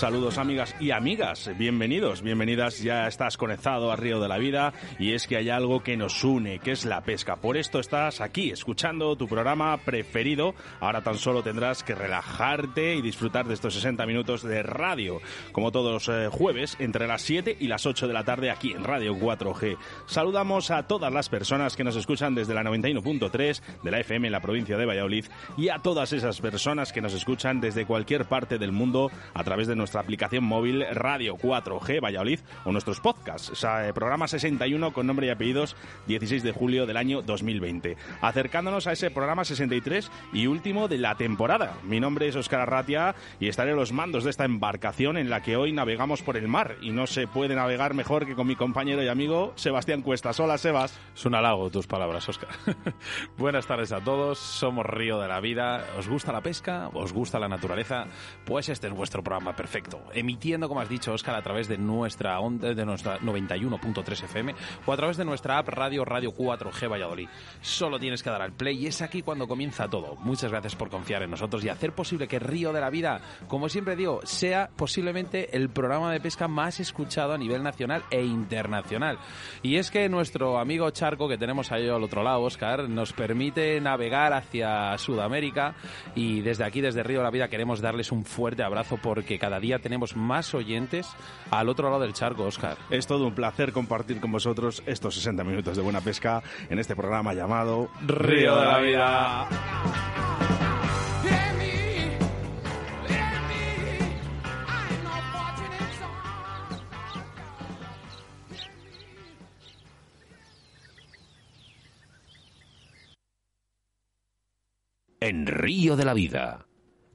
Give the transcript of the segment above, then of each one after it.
Saludos amigas y amigas, bienvenidos, bienvenidas, ya estás conectado a Río de la Vida y es que hay algo que nos une, que es la pesca. Por esto estás aquí escuchando tu programa preferido. Ahora tan solo tendrás que relajarte y disfrutar de estos 60 minutos de radio, como todos eh, jueves, entre las 7 y las 8 de la tarde aquí en Radio 4G. Saludamos a todas las personas que nos escuchan desde la 91.3 de la FM en la provincia de Valladolid y a todas esas personas que nos escuchan desde cualquier parte del mundo a través de nuestra nuestra aplicación móvil Radio 4G Valladolid o nuestros podcasts. O sea, eh, programa 61 con nombre y apellidos 16 de julio del año 2020. Acercándonos a ese programa 63 y último de la temporada. Mi nombre es Oscar Arratia y estaré a los mandos de esta embarcación en la que hoy navegamos por el mar y no se puede navegar mejor que con mi compañero y amigo Sebastián Cuestas. Hola, Sebas. Es un halago tus palabras, Oscar. Buenas tardes a todos. Somos Río de la Vida. ¿Os gusta la pesca? ¿Os gusta la naturaleza? Pues este es vuestro programa perfecto Emitiendo, como has dicho, Oscar, a través de nuestra onda, de nuestra 91.3 FM o a través de nuestra app Radio Radio 4G Valladolid. Solo tienes que dar al play y es aquí cuando comienza todo. Muchas gracias por confiar en nosotros y hacer posible que Río de la Vida, como siempre digo, sea posiblemente el programa de pesca más escuchado a nivel nacional e internacional. Y es que nuestro amigo Charco, que tenemos ahí al otro lado, Oscar, nos permite navegar hacia Sudamérica y desde aquí, desde Río de la Vida, queremos darles un fuerte abrazo porque cada día tenemos más oyentes al otro lado del charco, Oscar. Es todo un placer compartir con vosotros estos 60 minutos de buena pesca en este programa llamado Río de la Vida. En Río de la Vida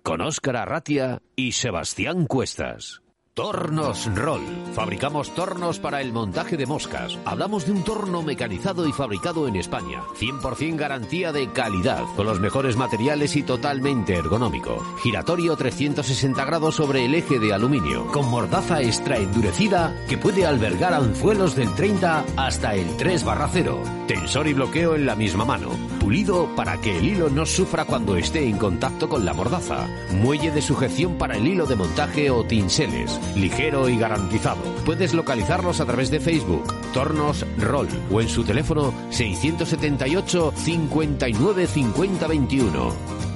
con Óscar Arratia y Sebastián Cuestas. Tornos Roll. Fabricamos tornos para el montaje de moscas. Hablamos de un torno mecanizado y fabricado en España. 100% garantía de calidad, con los mejores materiales y totalmente ergonómico. Giratorio 360 grados sobre el eje de aluminio, con mordaza extra endurecida que puede albergar anzuelos del 30 hasta el 3 barra 0. Tensor y bloqueo en la misma mano. Pulido para que el hilo no sufra cuando esté en contacto con la mordaza. Muelle de sujeción para el hilo de montaje o tinseles ligero y garantizado. Puedes localizarlos a través de Facebook, Tornos Roll o en su teléfono 678 59 50 21.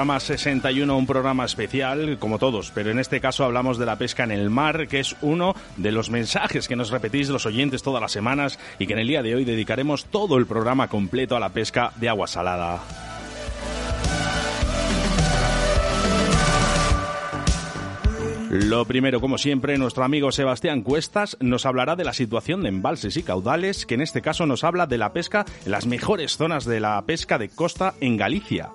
Programa 61, un programa especial, como todos, pero en este caso hablamos de la pesca en el mar, que es uno de los mensajes que nos repetís los oyentes todas las semanas y que en el día de hoy dedicaremos todo el programa completo a la pesca de agua salada. Lo primero, como siempre, nuestro amigo Sebastián Cuestas nos hablará de la situación de embalses y caudales, que en este caso nos habla de la pesca en las mejores zonas de la pesca de costa en Galicia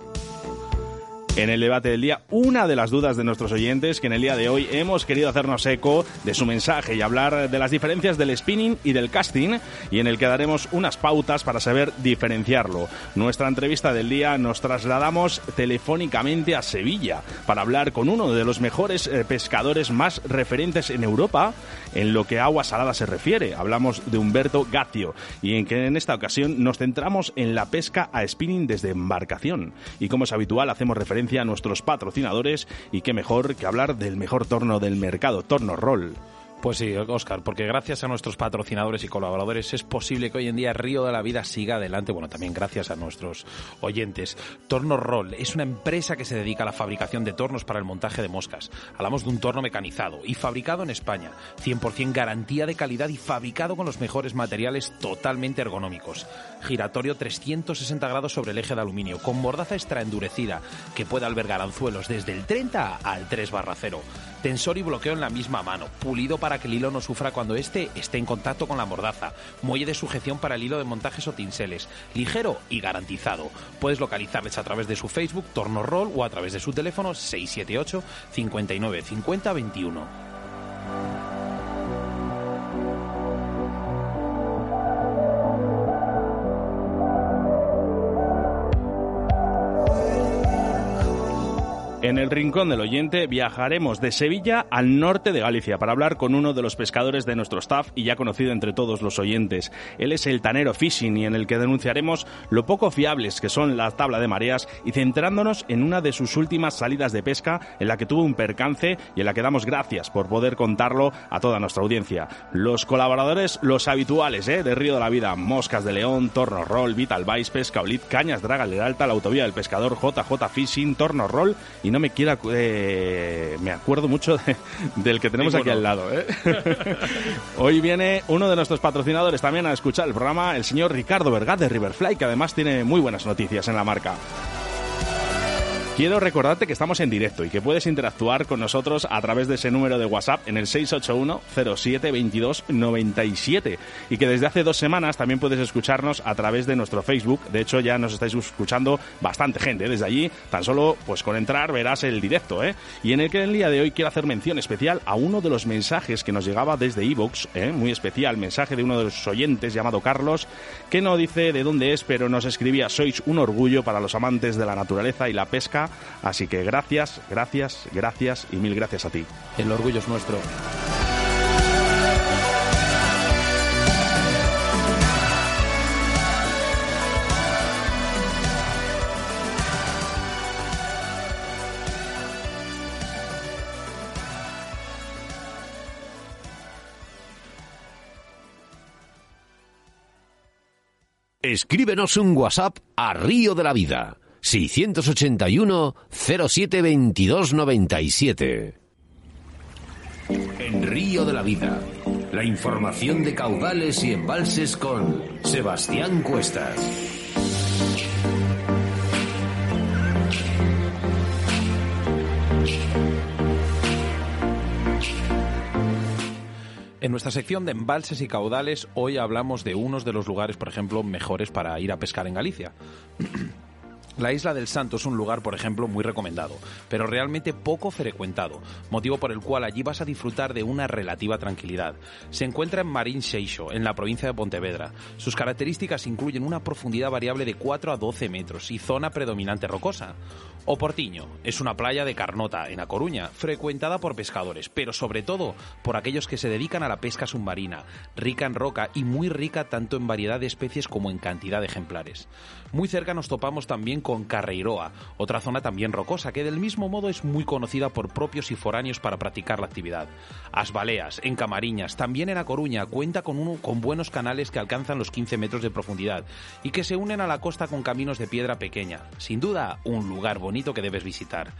en el debate del día una de las dudas de nuestros oyentes que en el día de hoy hemos querido hacernos eco de su mensaje y hablar de las diferencias del spinning y del casting y en el que daremos unas pautas para saber diferenciarlo. Nuestra entrevista del día nos trasladamos telefónicamente a Sevilla para hablar con uno de los mejores eh, pescadores más referentes en Europa en lo que a agua salada se refiere. Hablamos de Humberto Gazio y en que en esta ocasión nos centramos en la pesca a spinning desde embarcación y como es habitual hacemos referencia a nuestros patrocinadores y qué mejor que hablar del mejor torno del mercado, Torno Roll. Pues sí, Oscar, porque gracias a nuestros patrocinadores y colaboradores es posible que hoy en día Río de la Vida siga adelante. Bueno, también gracias a nuestros oyentes. Torno Roll es una empresa que se dedica a la fabricación de tornos para el montaje de moscas. Hablamos de un torno mecanizado y fabricado en España. 100% garantía de calidad y fabricado con los mejores materiales totalmente ergonómicos. Giratorio 360 grados sobre el eje de aluminio, con mordaza extra endurecida que puede albergar anzuelos desde el 30 al 3 barra 0. Tensor y bloqueo en la misma mano, pulido para que el hilo no sufra cuando éste esté en contacto con la mordaza, muelle de sujeción para el hilo de montajes o tinseles, ligero y garantizado. Puedes localizarles a través de su Facebook, Torno Roll, o a través de su teléfono 678 59 50 21. En el Rincón del Oyente viajaremos de Sevilla al norte de Galicia para hablar con uno de los pescadores de nuestro staff y ya conocido entre todos los oyentes. Él es el Tanero Fishing y en el que denunciaremos lo poco fiables que son la tabla de mareas y centrándonos en una de sus últimas salidas de pesca en la que tuvo un percance y en la que damos gracias por poder contarlo a toda nuestra audiencia. Los colaboradores, los habituales ¿eh? de Río de la Vida, Moscas de León, Torno Roll, Vital Vice, Pesca Olit, Cañas Draga Alta, la Autovía del Pescador, JJ Fishing, Torno Roll y no me quiera. Eh, me acuerdo mucho del que tenemos aquí al lado. ¿eh? Hoy viene uno de nuestros patrocinadores también a escuchar el programa, el señor Ricardo Vergaz de Riverfly, que además tiene muy buenas noticias en la marca. Quiero recordarte que estamos en directo y que puedes interactuar con nosotros a través de ese número de WhatsApp en el 681 07 22 97 y que desde hace dos semanas también puedes escucharnos a través de nuestro Facebook. De hecho, ya nos estáis escuchando bastante gente ¿eh? desde allí. Tan solo pues con entrar verás el directo. ¿eh? Y en el que el día de hoy quiero hacer mención especial a uno de los mensajes que nos llegaba desde Evox, ¿eh? muy especial, mensaje de uno de los oyentes llamado Carlos, que no dice de dónde es, pero nos escribía, sois un orgullo para los amantes de la naturaleza y la pesca Así que gracias, gracias, gracias y mil gracias a ti. El orgullo es nuestro. Escríbenos un WhatsApp a Río de la Vida 681 07 22 97. En Río de la Vida, la información de caudales y embalses con Sebastián Cuestas. En nuestra sección de embalses y caudales, hoy hablamos de unos de los lugares, por ejemplo, mejores para ir a pescar en Galicia. La isla del Santo es un lugar, por ejemplo, muy recomendado, pero realmente poco frecuentado, motivo por el cual allí vas a disfrutar de una relativa tranquilidad. Se encuentra en Marín Seixo, en la provincia de Pontevedra. Sus características incluyen una profundidad variable de 4 a 12 metros y zona predominante rocosa. Oportiño es una playa de Carnota, en A Coruña, frecuentada por pescadores, pero sobre todo por aquellos que se dedican a la pesca submarina, rica en roca y muy rica tanto en variedad de especies como en cantidad de ejemplares. Muy cerca nos topamos también con Carreiroa, otra zona también rocosa que del mismo modo es muy conocida por propios y foráneos para practicar la actividad. As Baleas, en Camariñas, también en A Coruña, cuenta con, uno, con buenos canales que alcanzan los 15 metros de profundidad y que se unen a la costa con caminos de piedra pequeña. Sin duda, un lugar bonito que debes visitar.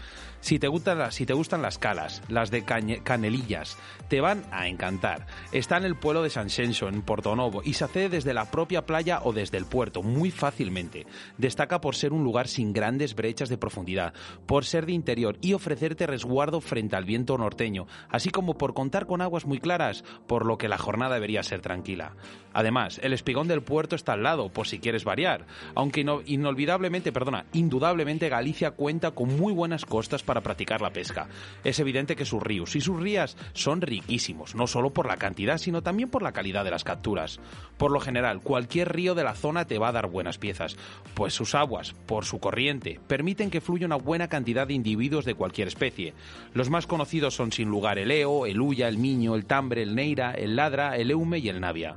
Si te, gustan, si te gustan las calas, las de Canelillas, te van a encantar. Está en el pueblo de San Xenxo, en Portonovo, y se accede desde la propia playa o desde el puerto, muy fácilmente. Destaca por ser un lugar sin grandes brechas de profundidad, por ser de interior y ofrecerte resguardo frente al viento norteño, así como por contar con aguas muy claras, por lo que la jornada debería ser tranquila. Además, el espigón del puerto está al lado, por si quieres variar, aunque inolvidablemente, perdona, indudablemente Galicia cuenta con muy buenas costas para practicar la pesca. Es evidente que sus ríos y sus rías son riquísimos, no solo por la cantidad, sino también por la calidad de las capturas. Por lo general, cualquier río de la zona te va a dar buenas piezas, pues sus aguas, por su corriente, permiten que fluya una buena cantidad de individuos de cualquier especie. Los más conocidos son sin lugar el eo, el uya, el miño, el tambre, el neira, el ladra, el eume y el navia.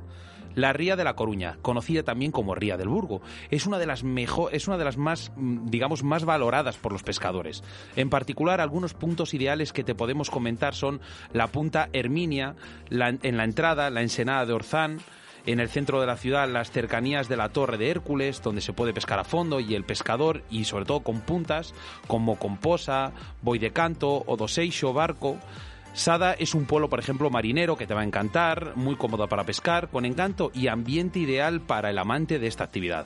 La ría de la Coruña, conocida también como ría del Burgo, es una de las mejor, es una de las más, mm, digamos, más valoradas por los pescadores. En particular, algunos puntos ideales que te podemos comentar son la punta Herminia, en la entrada, la ensenada de Orzán, en el centro de la ciudad las cercanías de la Torre de Hércules, donde se puede pescar a fondo, y el pescador, y sobre todo con puntas, como Composa, Boy de Canto o Barco. Sada es un pueblo, por ejemplo, marinero que te va a encantar, muy cómodo para pescar, con encanto y ambiente ideal para el amante de esta actividad.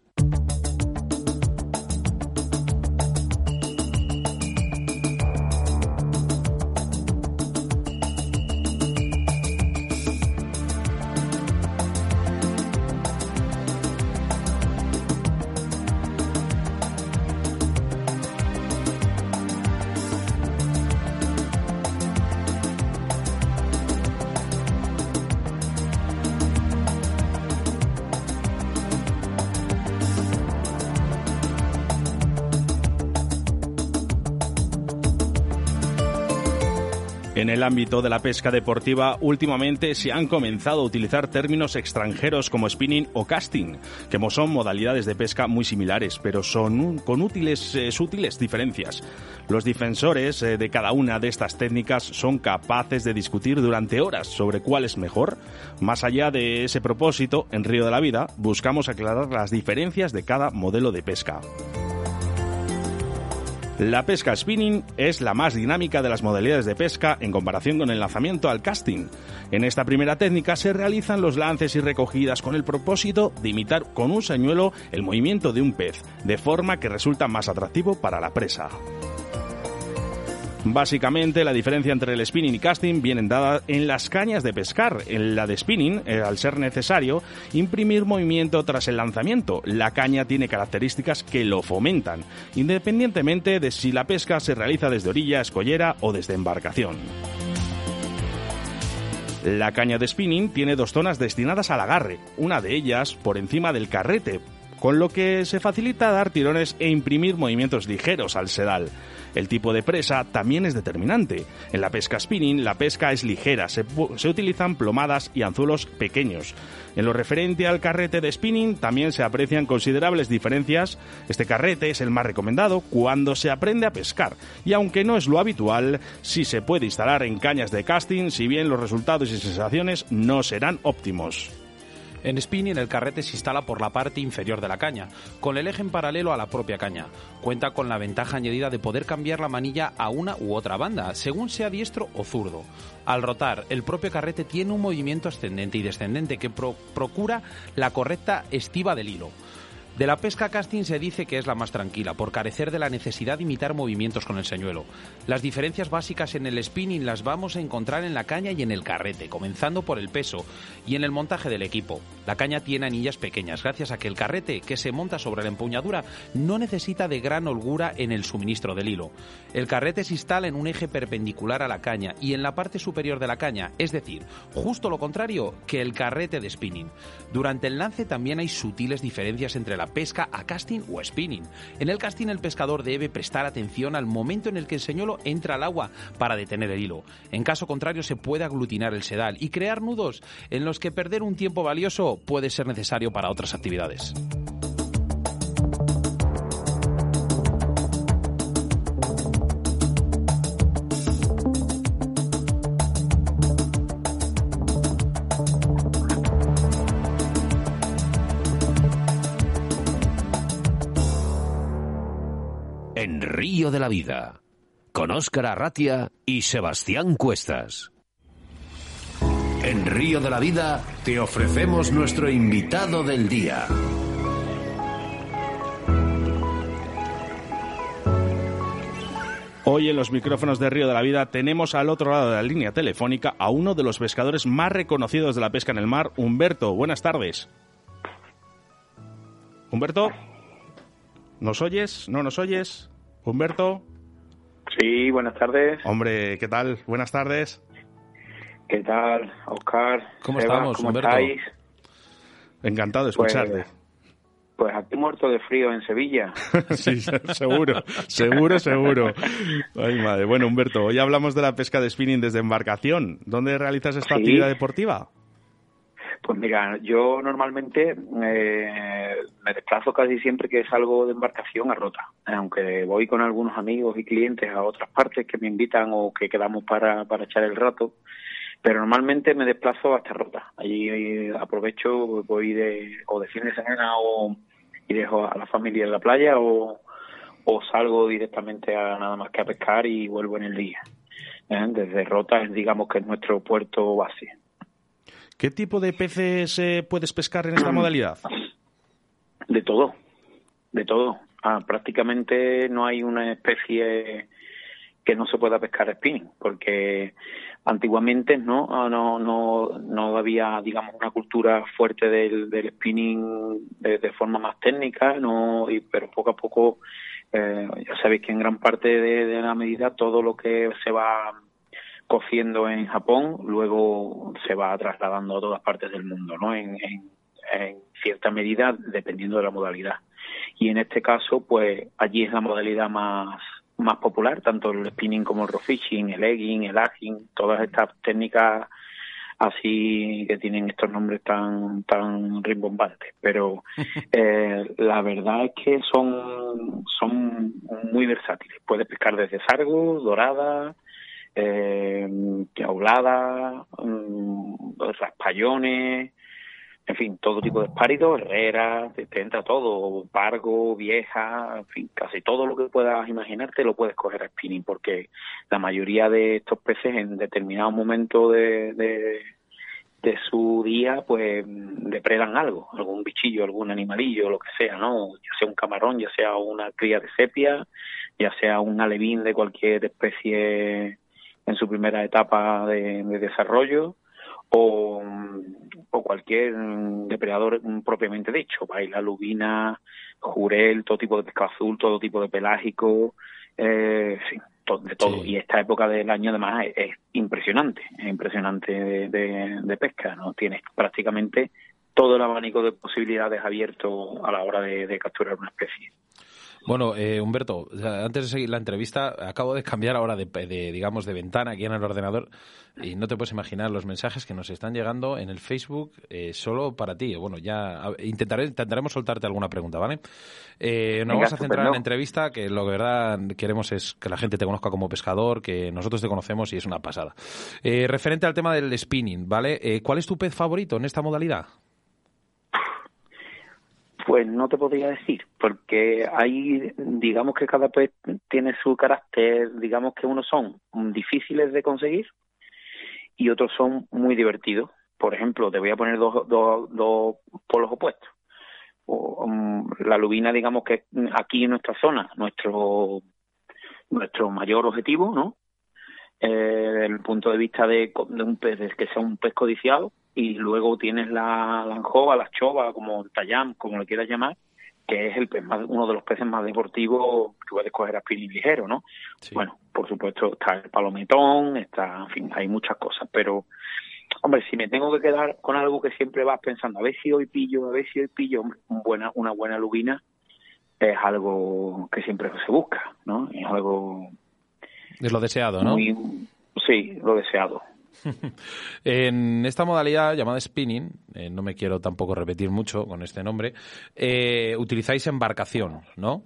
El ámbito de la pesca deportiva, últimamente se han comenzado a utilizar términos extranjeros como spinning o casting, que son modalidades de pesca muy similares, pero son con útiles, eh, sutiles diferencias. Los defensores eh, de cada una de estas técnicas son capaces de discutir durante horas sobre cuál es mejor. Más allá de ese propósito, en Río de la Vida buscamos aclarar las diferencias de cada modelo de pesca. La pesca spinning es la más dinámica de las modalidades de pesca en comparación con el lanzamiento al casting. En esta primera técnica se realizan los lances y recogidas con el propósito de imitar con un señuelo el movimiento de un pez, de forma que resulta más atractivo para la presa. Básicamente, la diferencia entre el spinning y casting viene dada en las cañas de pescar. En la de spinning, eh, al ser necesario imprimir movimiento tras el lanzamiento, la caña tiene características que lo fomentan, independientemente de si la pesca se realiza desde orilla, escollera o desde embarcación. La caña de spinning tiene dos zonas destinadas al agarre, una de ellas por encima del carrete, con lo que se facilita dar tirones e imprimir movimientos ligeros al sedal. El tipo de presa también es determinante. En la pesca spinning la pesca es ligera, se, utilizan plomadas y anzuelos pequeños. En lo referente al carrete de spinning también se aprecian considerables diferencias. Este carrete es el más recomendado cuando se aprende a pescar y aunque no es lo habitual, sí se puede instalar en cañas de casting si bien los resultados y sensaciones no serán óptimos. En spinning el carrete se instala por la parte inferior de la caña, con el eje en paralelo a la propia caña. Cuenta con la ventaja añadida de poder cambiar la manilla a una u otra banda, según sea diestro o zurdo. Al rotar, el propio carrete tiene un movimiento ascendente y descendente que procura la correcta estiva del hilo. De la pesca casting se dice que es la más tranquila, por carecer de la necesidad de imitar movimientos con el señuelo. Las diferencias básicas en el spinning las vamos a encontrar en la caña y en el carrete, comenzando por el peso y en el montaje del equipo. La caña tiene anillas pequeñas, gracias a que el carrete, que se monta sobre la empuñadura, no necesita de gran holgura en el suministro del hilo. El carrete se instala en un eje perpendicular a la caña y en la parte superior de la caña, es decir, justo lo contrario que el carrete de spinning. Durante el lance también hay sutiles diferencias entre la pesca a casting o spinning. En el casting el pescador debe prestar atención al momento en el que el señuelo entra al agua para detener el hilo. En caso contrario se puede aglutinar el sedal y crear nudos en los que perder un tiempo valioso puede ser necesario para otras actividades. De la Vida, con Óscar Arratia y Sebastián Cuestas. En Río de la Vida te ofrecemos nuestro invitado del día. Hoy en los micrófonos de Río de la Vida tenemos al otro lado de la línea telefónica a uno de los pescadores más reconocidos de la pesca en el mar, Humberto. Buenas tardes. Humberto. ¿Nos oyes? ¿No nos oyes? Humberto. Sí, buenas tardes. Hombre, ¿qué tal? Buenas tardes. ¿Qué tal, Oscar? ¿Cómo estamos, ¿cómo Humberto? estáis? Encantado de Pues, escucharte. pues aquí muerto de frío en Sevilla. Sí, seguro, seguro, seguro. Ay, madre. Bueno, Humberto, hoy hablamos de la pesca de spinning desde embarcación. ¿Dónde realizas esta Sí. actividad deportiva? Pues mira, yo normalmente eh, me desplazo casi siempre que salgo de embarcación a Rota, aunque voy con algunos amigos y clientes a otras partes que me invitan o que quedamos para, para echar el rato, pero normalmente me desplazo hasta Rota. Allí eh, aprovecho, voy de, o de fin de semana o, y dejo a la familia en la playa o, o salgo directamente a nada más que a pescar y vuelvo en el día. ¿eh? Desde Rota, digamos que es nuestro puerto base. ¿Qué tipo de peces eh, puedes pescar en esta modalidad? De todo, de todo. Ah, prácticamente no hay una especie que no se pueda pescar spinning, porque antiguamente no Ah, no no no había digamos una cultura fuerte del, del spinning de, forma más técnica, no y, pero poco a poco eh, ya sabéis que en gran parte de, de la medida todo lo que se va cociendo en Japón luego se va trasladando a todas partes del mundo, ¿no? En, en, en cierta medida dependiendo de la modalidad. Y en este caso, pues allí es la modalidad más más popular, tanto el spinning como el rock fishing, el egging, el agging, todas estas técnicas así que tienen estos nombres tan tan rimbombantes pero eh, la verdad es que son son muy versátiles puedes pescar desde sargo dorada eh, jaulada mm, raspallones en fin, todo tipo de espáridos, herrera, te, te entra todo, pargo, vieja, en fin, casi todo lo que puedas imaginarte lo puedes coger a spinning, porque la mayoría de estos peces en determinado momento de, de, de su día, pues depredan algo, algún bichillo, algún animalillo, lo que sea, ¿no? Ya sea un camarón, ya sea una cría de sepia, ya sea un alevín de cualquier especie en su primera etapa de, de desarrollo, o, o cualquier depredador propiamente dicho, baila, lubina, jurel, todo tipo de pescado azul, todo tipo de pelágico, eh, sí, de todo. Sí. Y esta época del año además es, es impresionante, es impresionante de, de- de pesca, ¿no? Tienes prácticamente todo el abanico de posibilidades abierto a la hora de, de capturar una especie. Bueno, eh, Humberto, antes de seguir la entrevista, acabo de cambiar ahora de, de, digamos, de ventana aquí en el ordenador y no te puedes imaginar los mensajes que nos están llegando en el Facebook eh, solo para ti. Bueno, ya intentaré, intentaremos soltarte alguna pregunta, ¿vale? Eh, nos Venga, vamos a centrar en la entrevista, que lo que verdad queremos es que la gente te conozca como pescador, que nosotros te conocemos y es una pasada. Eh, referente al tema del spinning, ¿vale? Eh, ¿Cuál es tu pez favorito en esta modalidad? Pues no te podría decir, porque hay, digamos que cada pez tiene su carácter, digamos que unos son difíciles de conseguir y otros son muy divertidos. Por ejemplo, te voy a poner dos, dos, dos polos opuestos. Um, la lubina, digamos que aquí en nuestra zona, nuestro nuestro mayor objetivo, ¿no? Eh, el punto de vista de un pez, de que sea un pez codiciado, y luego tienes la, la anjova, la chova, como el tayam, como le quieras llamar, que es el pez más, uno de los peces más deportivos que puedes coger a spinning ligero, ¿no? Sí. Bueno, por supuesto está el palometón, está, en fin, hay muchas cosas, pero hombre, si me tengo que quedar con algo que siempre vas pensando, a ver si hoy pillo, a ver si hoy pillo, hombre, un buena, una buena lubina es algo que siempre se busca, ¿no? Es algo Es lo deseado, ¿no? muy, sí, lo deseado. En esta modalidad llamada spinning, eh, no me quiero tampoco repetir mucho con este nombre, eh, utilizáis embarcación, ¿no?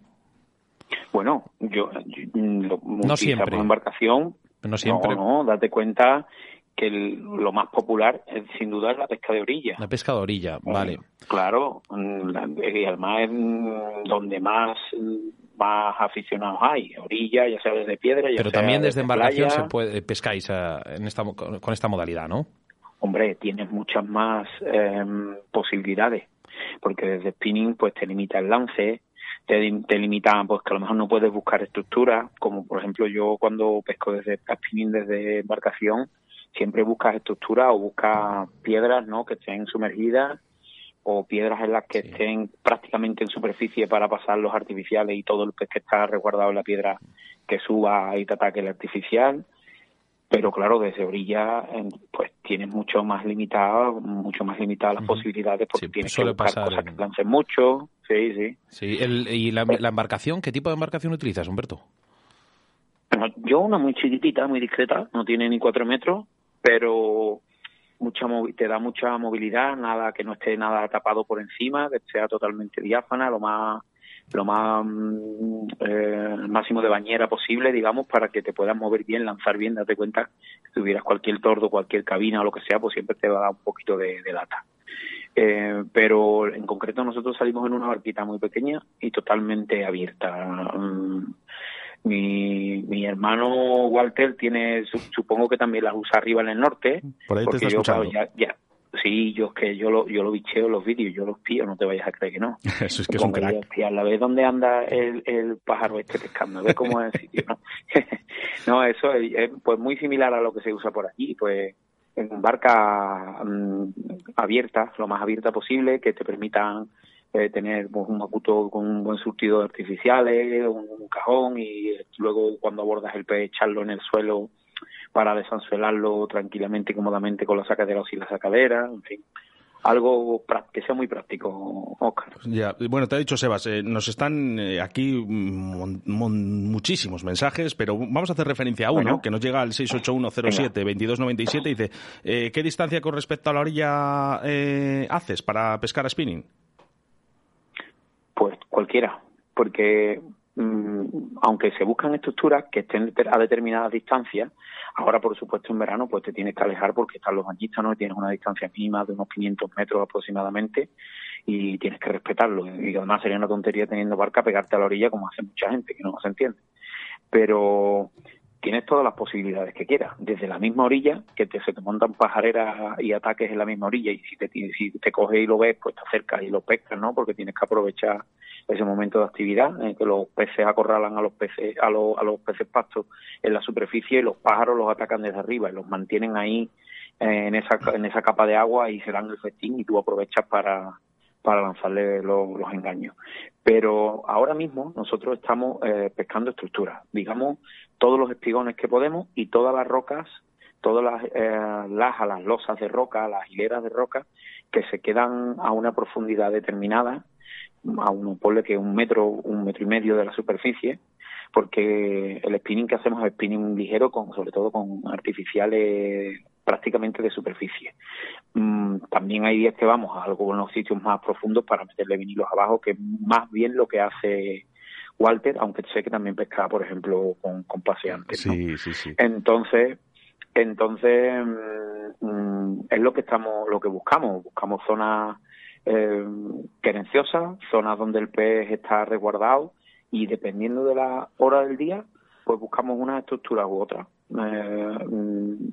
Bueno, yo, yo lo utilizamos siempre. embarcación. No siempre. No, no, date cuenta que el- lo más popular es sin duda es la pesca de orilla. La pesca de orilla, vale. Claro, mm, la- y además es mm, donde más mm, más aficionados hay, orilla, ya sea desde piedra, ya Pero sea también desde embarcación playa. se puede pescáis eh, en esta, con esta modalidad, ¿no? Hombre, tienes muchas más eh, posibilidades, porque desde spinning pues te limita el lance, te, te limita pues que a lo mejor no puedes buscar estructuras, como por ejemplo yo cuando pesco desde spinning desde embarcación, siempre buscas estructuras o buscas piedras, ¿no? Que estén sumergidas o piedras en las que estén prácticamente en superficie para pasar los artificiales y todo el pez que está resguardado en la piedra que suba y te ataque el artificial. Pero claro desde orilla pues tienes mucho más limitada mucho más limitadas las posibilidades porque tienes que buscar cosas que lancen mucho. Sí sí. Sí y la, la, embarcación qué tipo de embarcación utilizas Humberto yo una muy chiquitita muy discreta no tiene ni cuatro metros pero mucha te da mucha movilidad, nada que no esté nada tapado por encima, que sea totalmente diáfana, lo más lo más mm, eh, máximo de bañera posible, digamos, para que te puedas mover bien, lanzar bien, date cuenta que si tuvieras cualquier tordo, cualquier cabina o lo que sea, pues siempre te va a dar un poquito de, de lata. Eh, pero en concreto nosotros salimos en una barquita muy pequeña y totalmente abierta. Mi, mi hermano Walter tiene, supongo que también las usa arriba en el norte. Por ahí te está escuchando. ya, ya, sí, yo que yo lo, yo lo bicheo los vídeos, yo los pío, no te vayas a creer que no. Eso es que es un crack. A la vez dónde anda el, el pájaro este pescando, ve cómo es el sitio, ¿no? no, eso es, pues muy similar a lo que se usa por aquí, pues en barca mm, abierta, lo más abierta posible, que te permitan eh, tener pues, un macuto con un buen surtido de artificiales, un, cajón y luego cuando abordas el pez echarlo en el suelo para desanzuelarlo tranquilamente y cómodamente con la sacadera o sin la sacadera, en fin algo que sea muy práctico, Oscar. Ya, bueno, te ha dicho Sebas, eh, nos están eh, aquí muchísimos mensajes, pero vamos a hacer referencia a uno que nos llega al 68107-2297 y dice, ¿qué distancia con respecto a la orilla haces para pescar a spinning? Cualquiera, porque mm, aunque se buscan estructuras que estén a determinadas distancias, ahora por supuesto en verano pues te tienes que alejar porque están los bañistas, tienes una distancia mínima de unos 500 metros aproximadamente y tienes que respetarlo. Y además sería una tontería teniendo barca pegarte a la orilla como hace mucha gente, que no se entiende. Pero tienes todas las posibilidades que quieras, desde la misma orilla, que te, se te montan pajareras y ataques en la misma orilla, y si te, si te coges y lo ves, pues te acercas y lo pescas, ¿no? Porque tienes que aprovechar ese momento de actividad, en que los peces acorralan a los peces, a, los, peces pastos en la superficie y los pájaros los atacan desde arriba y los mantienen ahí eh, en esa, en esa capa de agua y se dan el festín y tú aprovechas para, para lanzarle los, engaños. Pero ahora mismo nosotros estamos eh, pescando estructuras, digamos, todos los espigones que podemos y todas las rocas, todas las eh, lajas, las losas de roca, las hileras de roca que se quedan a una profundidad determinada, a un ponle que un metro, un metro y medio de la superficie, porque el spinning que hacemos es spinning ligero, con, sobre todo con artificiales prácticamente de superficie. Mm, también hay días que vamos a algunos sitios más profundos para meterle vinilos abajo, que es más bien lo que hace Walter, aunque sé que también pescaba, por ejemplo, con, con paseantes. Sí, sí, sí. Entonces, entonces mm, mm, es lo que estamos, lo que buscamos. Buscamos zonas eh, querenciosas, zonas donde el pez está resguardado y dependiendo de la hora del día, pues buscamos una estructura u otra. Eh,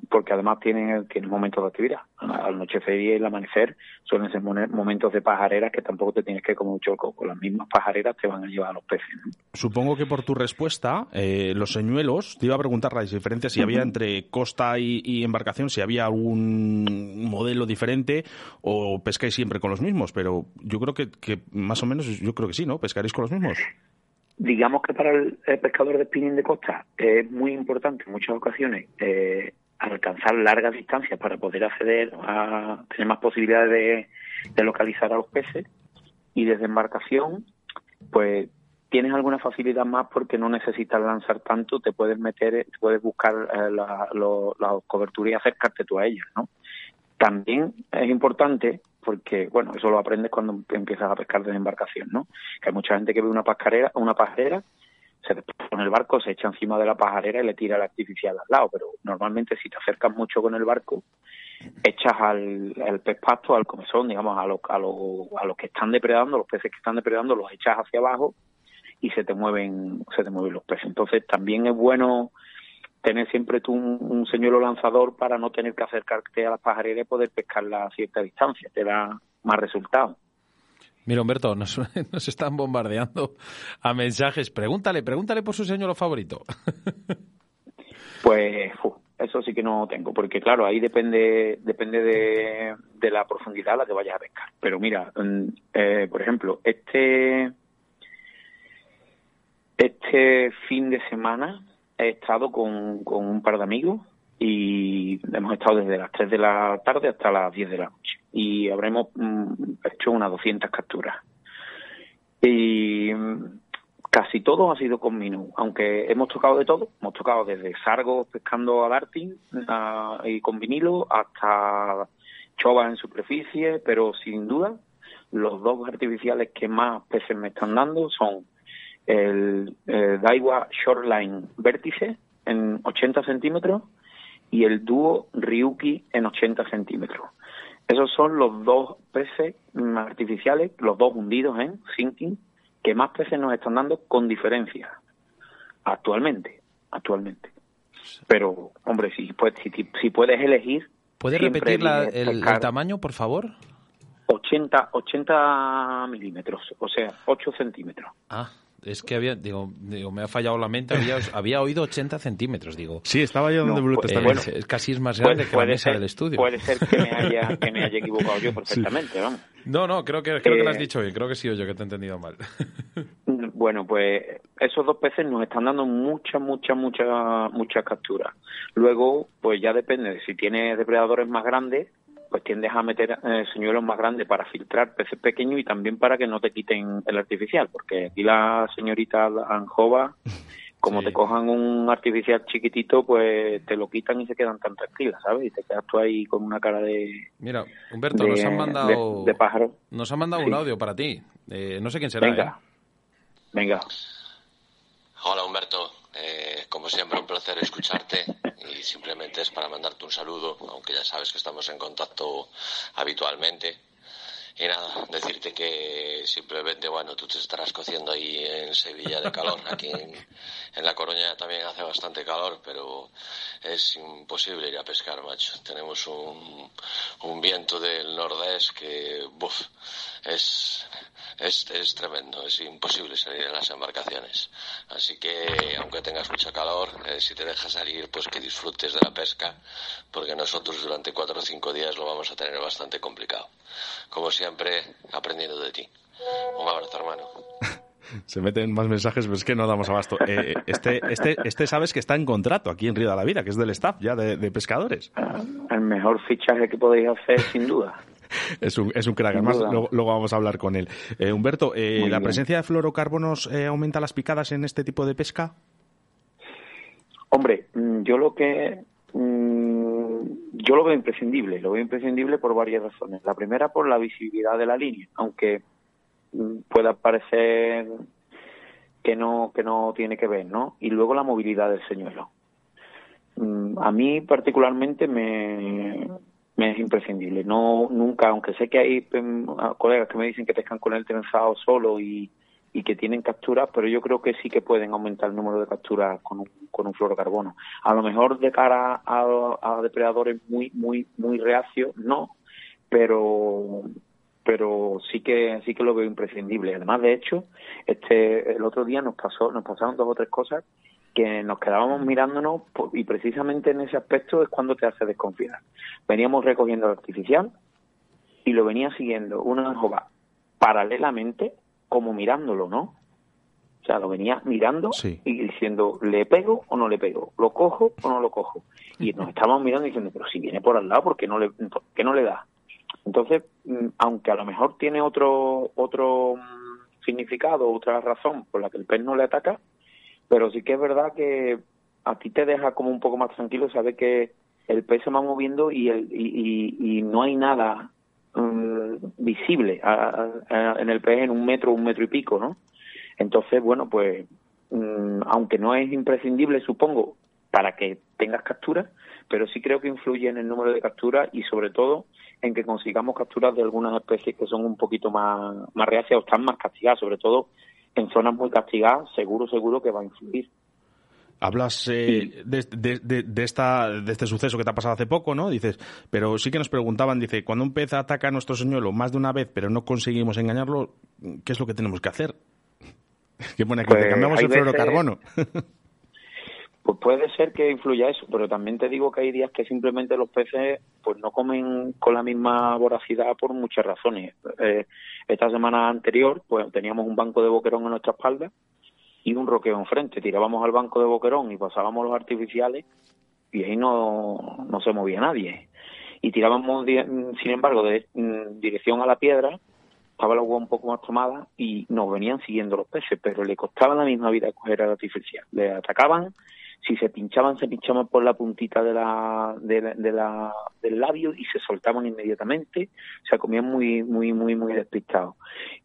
porque además tienen, tienen momentos de actividad. Al anochecer y el amanecer suelen ser momentos de pajareras que tampoco te tienes que como mucho con las mismas pajareras te van a llevar a los peces. Supongo que por tu respuesta, eh, los señuelos, te iba a preguntar las diferencias si había entre costa y, embarcación, si había algún modelo diferente o pescáis siempre con los mismos, pero yo creo que, que más o menos, yo creo que sí, ¿no? ¿Pescaréis con los mismos? Digamos que para el, pescador de spinning de costa es muy importante en muchas ocasiones eh, alcanzar largas distancias para poder acceder a tener más posibilidades de, localizar a los peces y desde embarcación pues tienes alguna facilidad más porque no necesitas lanzar tanto, te puedes meter, puedes buscar eh, la, la cobertura y acercarte tú a ellas, ¿no? También es importante porque, bueno, eso lo aprendes cuando empiezas a pescar desde embarcación, ¿no? Que hay mucha gente que ve una pascarera, una pajarera, se pone el barco, se echa encima de la pajarera y le tira el artificial al lado, pero normalmente si te acercas mucho con el barco, echas al, pez pasto, al comezón, digamos, a los a a los que están depredando, los peces que están depredando, los echas hacia abajo y se te mueven, se te mueven los peces. Entonces también es bueno tener siempre tú un, señuelo lanzador para no tener que acercarte a las pajareras y poder pescarla a cierta distancia, te da más resultados. Mira, Humberto, nos, nos, están bombardeando a mensajes. Pregúntale, pregúntale por su señuelo favorito. pues eso eso sí que no tengo, porque claro, ahí depende depende de, de la profundidad a la que vayas a pescar. Pero mira, mm, eh, por ejemplo, este este fin de semana he estado con, un par de amigos y hemos estado desde las 3 de la tarde hasta las 10 de la noche. Y habremos mm, hecho unas 200 capturas. Y mm, casi todo ha sido con Minú, aunque hemos tocado de todo, hemos tocado desde sargos pescando a darting y con vinilo hasta chovas en superficie, pero sin duda los dos artificiales que más peces me están dando son el eh, Daiwa Shoreline Vértice en 80 centímetros y el dúo Ryuki en 80 centímetros. Esos son los dos peces artificiales, los dos hundidos en sinking, que más peces nos están dando con diferencia actualmente, actualmente. Pero, hombre, si, puedes, si, puedes elegir... ¿Puedes repetir el, tamaño, por favor? 80, 80 milímetros, o sea, 8 centímetros. Ah, es que había, digo, digo, me ha fallado la mente, había, había oído 80 centímetros, digo. Sí, estaba yo donde Bruto pues, bueno, es, casi es más grande que la mesa del estudio. Puede ser que me haya, que me haya equivocado yo perfectamente, vamos. No, no, creo que, creo que lo has eh, dicho bien, creo que sí yo que te he entendido mal. Bueno, pues esos dos peces nos están dando muchas, muchas, muchas, muchas capturas. Luego, pues ya depende, si tienes depredadores más grandes, pues tiendes a meter eh, señuelos más grandes para filtrar peces pequeños y también para que no te quiten el artificial, porque aquí la señorita Anjova, como te cojan un artificial chiquitito, pues te lo quitan y se quedan tan tranquilas, ¿sabes? Y te quedas tú ahí con una cara de... Mira, Humberto, nos han mandado... De, pájaro. Nos han mandado un audio para ti. Eh, no sé quién será. Venga. ¿eh? Venga. Hola, Humberto. Como siempre, un placer escucharte y simplemente es para mandarte un saludo, aunque ya sabes que estamos en contacto habitualmente. Y nada, decirte que simplemente, bueno, tú te estarás cociendo ahí en Sevilla de calor. Aquí en, La Coruña también hace bastante calor, pero es imposible ir a pescar, macho. Tenemos un, un viento del nordés que, buf, es, es, es tremendo, es imposible salir en las embarcaciones. Así que, aunque tengas mucha calor, eh, si te dejas salir, pues que disfrutes de la pesca, porque nosotros durante cuatro o cinco días lo vamos a tener bastante complicado. Como siempre, aprendiendo de ti. Un abrazo, hermano. Se meten más mensajes, pero es que no damos abasto. Eh, este, este, este sabes que está en contrato aquí en Río de la Vida, que es del staff ya de, de pescadores. El mejor fichaje que podéis hacer, sin duda. es, un, es un crack. Además, luego, vamos a hablar con él. Eh, Humberto, eh, ¿la presencia de fluorocarbonos eh, aumenta las picadas en este tipo de pesca? Hombre, mm, yo lo que mm, yo lo veo imprescindible, lo veo imprescindible por varias razones. La primera por la visibilidad de la línea, aunque mm, pueda parecer que no que no tiene que ver, ¿no? Y luego la movilidad del señuelo. A mí particularmente me, me es imprescindible. No, nunca, aunque sé que hay em, colegas que me dicen que pescan con el trenzado solo y, y que tienen capturas, pero yo creo que sí que pueden aumentar el número de capturas con un, con un fluorocarbono. A lo mejor de cara a, depredadores muy, muy, muy reacios, no, pero pero sí que sí que lo veo imprescindible. Además, de hecho, este el otro día nos pasó nos pasaron dos o tres cosas que nos quedábamos mirándonos y precisamente en ese aspecto es cuando te hace desconfiar. Veníamos recogiendo el artificial y lo venía siguiendo una jova paralelamente como mirándolo, ¿no? O sea, lo venía mirando y diciendo, ¿le pego o no le pego? ¿Lo cojo o no lo cojo? Y nos estábamos mirando diciendo, pero si viene por al lado, ¿por qué no le, por qué no le da? Entonces, mm, aunque a lo mejor tiene otro, otro mm, significado, otra razón por la que el pez no le ataca, pero sí que es verdad que a ti te deja como un poco más tranquilo saber que el pez se va moviendo y, el, y, no hay nada mm, visible en el pez en un metro, un metro y pico, ¿no? Entonces, bueno, pues mm, aunque no es imprescindible, supongo, para que tengas capturas, pero sí creo que influye en el número de capturas y sobre todo en que consigamos capturas de algunas especies que son un poquito más, más reacias o están más castigadas, sobre todo en zonas muy castigadas, seguro, seguro que va a influir. Hablas eh, de, esta, de este suceso que te ha pasado hace poco, ¿no? Dices, pero sí que nos preguntaban, dice, cuando un pez ataca a nuestro señuelo más de una vez, pero no conseguimos engañarlo, ¿qué es lo que tenemos que hacer? que pone aquí, pues, cambiamos el fluorocarbono. Pues puede ser que influya eso, pero también te digo que hay días que simplemente los peces pues no comen con la misma voracidad por muchas razones. Eh, esta semana anterior pues teníamos un banco de boquerón en nuestra espalda y un roqueo enfrente. Tirábamos al banco de boquerón y pasábamos los artificiales y ahí no, no se movía nadie. Y tirábamos, sin embargo, de dirección a la piedra, estaba la agua un poco más tomada y nos venían siguiendo los peces, pero le costaba la misma vida coger al artificial. Le atacaban si se pinchaban, se pinchaban por la puntita de la, de, la, del labio y se soltaban inmediatamente. O sea, comían muy, muy, muy, muy despistados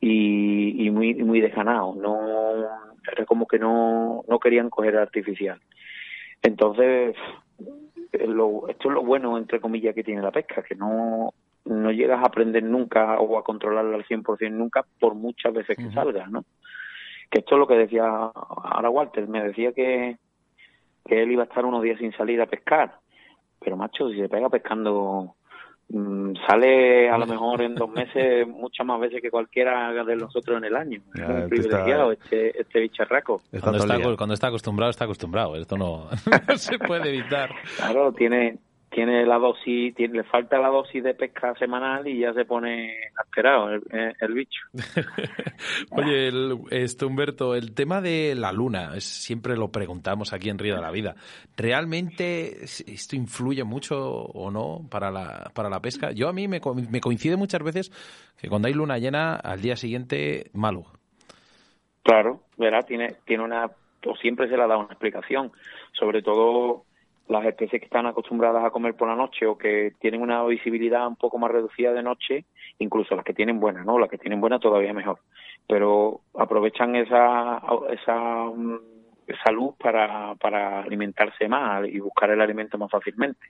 y, y muy, muy desganados. No, era como que no, no querían coger artificial. Entonces, lo, esto es lo bueno, entre comillas, que tiene la pesca, que no, no llegas a aprender nunca o a controlarla al 100% nunca por muchas veces que salgas, ¿no? Que esto es lo que decía ahora Walter, me decía que, que él iba a estar unos días sin salir a pescar. Pero macho, si se pega pescando, sale a lo mejor en dos meses muchas más veces que cualquiera de nosotros en el año. es un privilegiado este, este bicharraco. Cuando está, cuando está acostumbrado, está acostumbrado. Esto no, no se puede evitar. Claro, tiene, tiene la dosis, tiene, le falta la dosis de pesca semanal y ya se pone asquerado el, bicho. Oye, el, este Humberto, el tema de la luna, siempre lo preguntamos aquí en Río de la Vida. ¿Realmente esto influye mucho o no para la, para la pesca? Yo a mí me, me coincide muchas veces que cuando hay luna llena, al día siguiente, malo. Claro, verá, tiene, tiene una, o siempre se le ha dado una explicación, sobre todo las especies que están acostumbradas a comer por la noche o que tienen una visibilidad un poco más reducida de noche, incluso las que tienen buena, ¿no? Las que tienen buena todavía mejor. Pero aprovechan esa, esa, mm, esa luz para, para alimentarse más y buscar el alimento más fácilmente.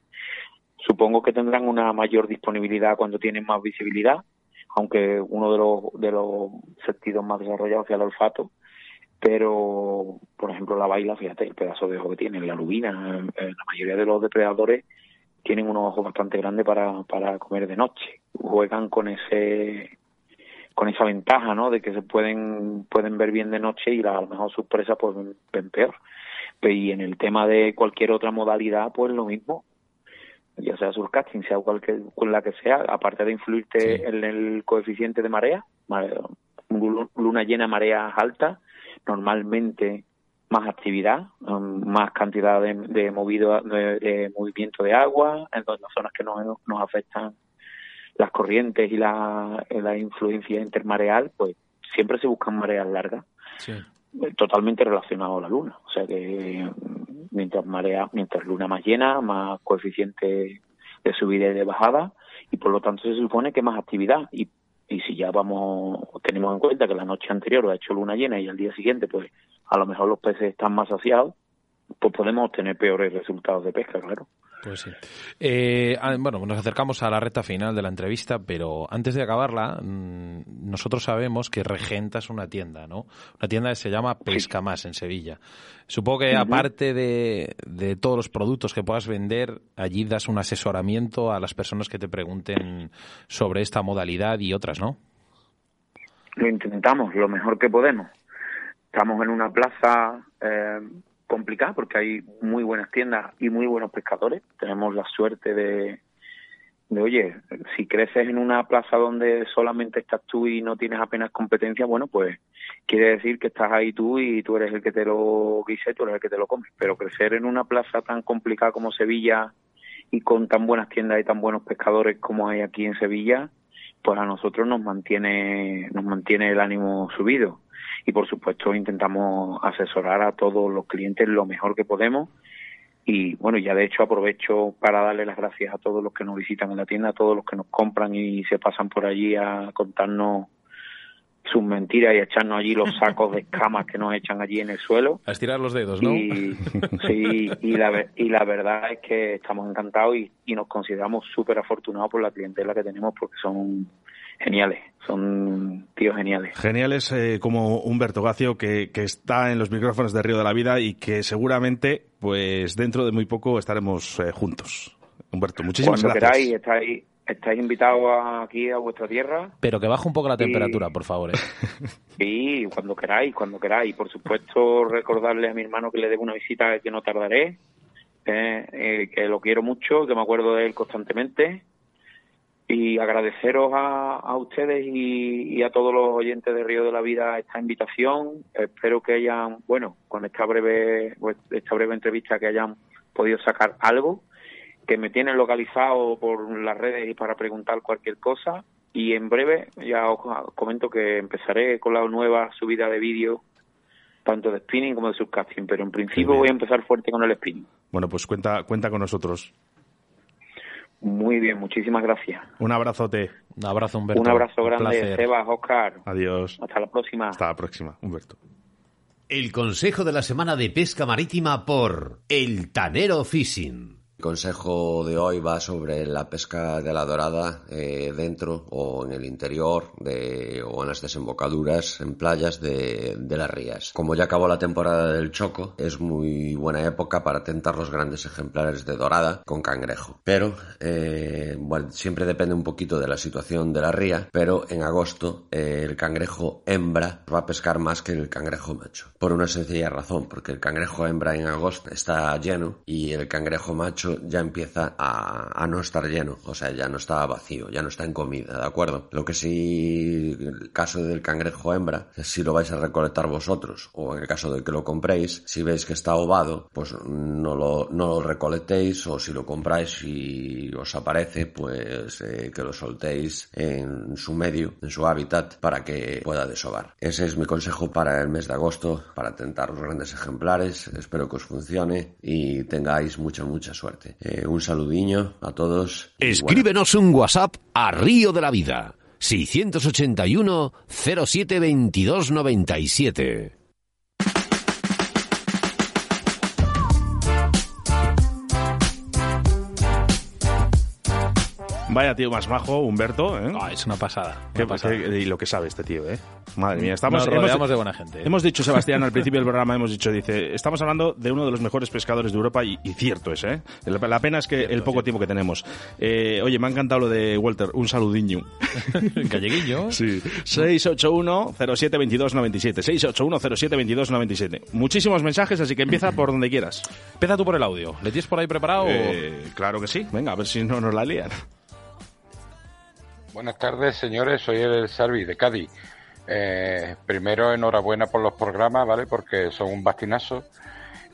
Supongo que tendrán una mayor disponibilidad cuando tienen más visibilidad, aunque uno de los, de los sentidos más desarrollados sea el olfato, pero por ejemplo la baila, fíjate el pedazo de ojo que tiene, la lubina, eh, la mayoría de los depredadores tienen unos ojos bastante grandes para, para comer de noche, juegan con ese con esa ventaja, ¿no? De que se pueden pueden ver bien de noche y a lo mejor sus presas pues ven peor. Y en el tema de cualquier otra modalidad, pues lo mismo, ya sea surcasting, sea cualquier, con la que sea, aparte de influirte en el coeficiente de marea, luna llena, marea alta, normalmente más actividad, um, más cantidad de, movido, de, movimiento de agua, en las zonas que nos, nos afectan las corrientes y la, la influencia intermareal, pues siempre se buscan mareas largas. Totalmente relacionado a la luna. O sea que mientras marea, mientras luna más llena, más coeficiente de subida y de bajada, y por lo tanto se supone que más actividad. Y y si ya vamos, tenemos en cuenta que la noche anterior ha hecho luna llena y al día siguiente, pues a lo mejor los peces están más saciados, pues podemos tener peores resultados de pesca, claro. Pues sí. Eh, ah, bueno, nos acercamos a la recta final de la entrevista, pero antes de acabarla, mm, nosotros sabemos que regentas una tienda, ¿no? Una tienda que se llama Pesca Más en Sevilla. Supongo que aparte de, de, todos los productos que puedas vender, allí das un asesoramiento a las personas que te pregunten sobre esta modalidad y otras, ¿no? Lo intentamos lo mejor que podemos. Estamos en una plaza eh, complicada porque hay muy buenas tiendas y muy buenos pescadores. Tenemos la suerte de, oye, si creces en una plaza donde solamente estás tú y no tienes apenas competencia, bueno, pues quiere decir que estás ahí tú y tú eres el que te lo guise, tú eres el que te lo comes. Pero crecer en una plaza tan complicada como Sevilla y con tan buenas tiendas y tan buenos pescadores como hay aquí en Sevilla, pues a nosotros nos mantiene, nos mantiene el ánimo subido y por supuesto intentamos asesorar a todos los clientes lo mejor que podemos y bueno ya de hecho aprovecho para darle las gracias a todos los que nos visitan en la tienda a todos los que nos compran y se pasan por allí a contarnos sus mentiras y a echarnos allí los sacos de escamas que nos echan allí en el suelo. A estirar los dedos, ¿no? Y, sí, y la, y la verdad es que estamos encantados y, y nos consideramos súper afortunados por la clientela que tenemos porque son geniales, son tíos geniales. Geniales eh, como Humberto Gacio, que, que, está en los micrófonos de Río de la Vida y que seguramente, pues dentro de muy poco estaremos eh, juntos. Humberto, muchísimas Cuando gracias. queráis, estáis, estáis invitados aquí a vuestra tierra. Pero que baje un poco la temperatura, por favor. ¿eh? Sí, cuando queráis, cuando queráis. Por supuesto, recordarle a mi hermano que le debo una visita que no tardaré, eh, eh, que lo quiero mucho, que me acuerdo de él constantemente. Y agradeceros a, a ustedes y, y, a todos los oyentes de Río de la Vida esta invitación. Espero que hayan, bueno, con esta breve, pues, esta breve entrevista que hayan podido sacar algo que me tienen localizado por las redes y para preguntar cualquier cosa. Y en breve ya os comento que empezaré con la nueva subida de vídeos, tanto de spinning como de subcasting, pero en principio voy a empezar fuerte con el spinning. Bueno, pues cuenta, cuenta con nosotros. Muy bien, muchísimas gracias. Un abrazote. Un abrazo, Humberto. Un abrazo grande, Sebas, Oscar. Adiós. Hasta la próxima. Hasta la próxima, Humberto. El consejo de la semana de pesca marítima por El Tanero Fishing. El consejo de hoy va sobre la pesca de la dorada eh, dentro o en el interior o en las desembocaduras en playas de, de, las rías. Como ya acabó la temporada del choco, es muy buena época para tentar los grandes ejemplares de dorada con cangrejo. Pero, eh, bueno, siempre depende un poquito de la situación de la ría, pero en agosto eh, el cangrejo hembra va a pescar más que el cangrejo macho. Por una sencilla razón, porque el cangrejo hembra en agosto está lleno y el cangrejo macho ya empieza a, no estar lleno, o sea, ya no está vacío, ya no está en comida, ¿de acuerdo? Lo que sí, el caso del cangrejo hembra, si lo vais a recolectar vosotros, o en el caso de que lo compréis, si veis que está ovado, pues no lo, no lo recolectéis, o si lo compráis y os aparece, pues eh, que lo soltéis en su medio, en su hábitat, para que pueda desovar. Ese es mi consejo para el mes de agosto, para tentar los grandes ejemplares, espero que os funcione y tengáis mucha, mucha suerte. Eh, un saludiño a todos. Escríbenos un WhatsApp a Río de la Vida. 681 07 22 97. Vaya tío más majo, Humberto. ¿eh? Oh, es una pasada. ¿Qué, una pasada. y lo que sabe este tío, ¿eh? Madre mía, estamos. Nos rodeamos de buena gente. ¿eh? Hemos dicho, Sebastián, al principio del programa, hemos dicho, dice, estamos hablando de uno de los mejores pescadores de Europa y, y cierto es, ¿eh? La, la pena es que Cierto, el poco cierto. tiempo que tenemos. Eh, oye, me ha encantado lo de Walter, un saludiño. Galleguillo. Sí. 681-07-2297. 681-07-2297. Muchísimos mensajes, así que empieza por donde quieras. Empieza tú por el audio. ¿Le tienes por ahí preparado? Eh, claro que sí. Venga, a ver si no nos la lían. Buenas tardes, señores. Soy el Sarvi de Cádiz. Eh, primero, enhorabuena por los programas, ¿vale? Porque son un bastinazo.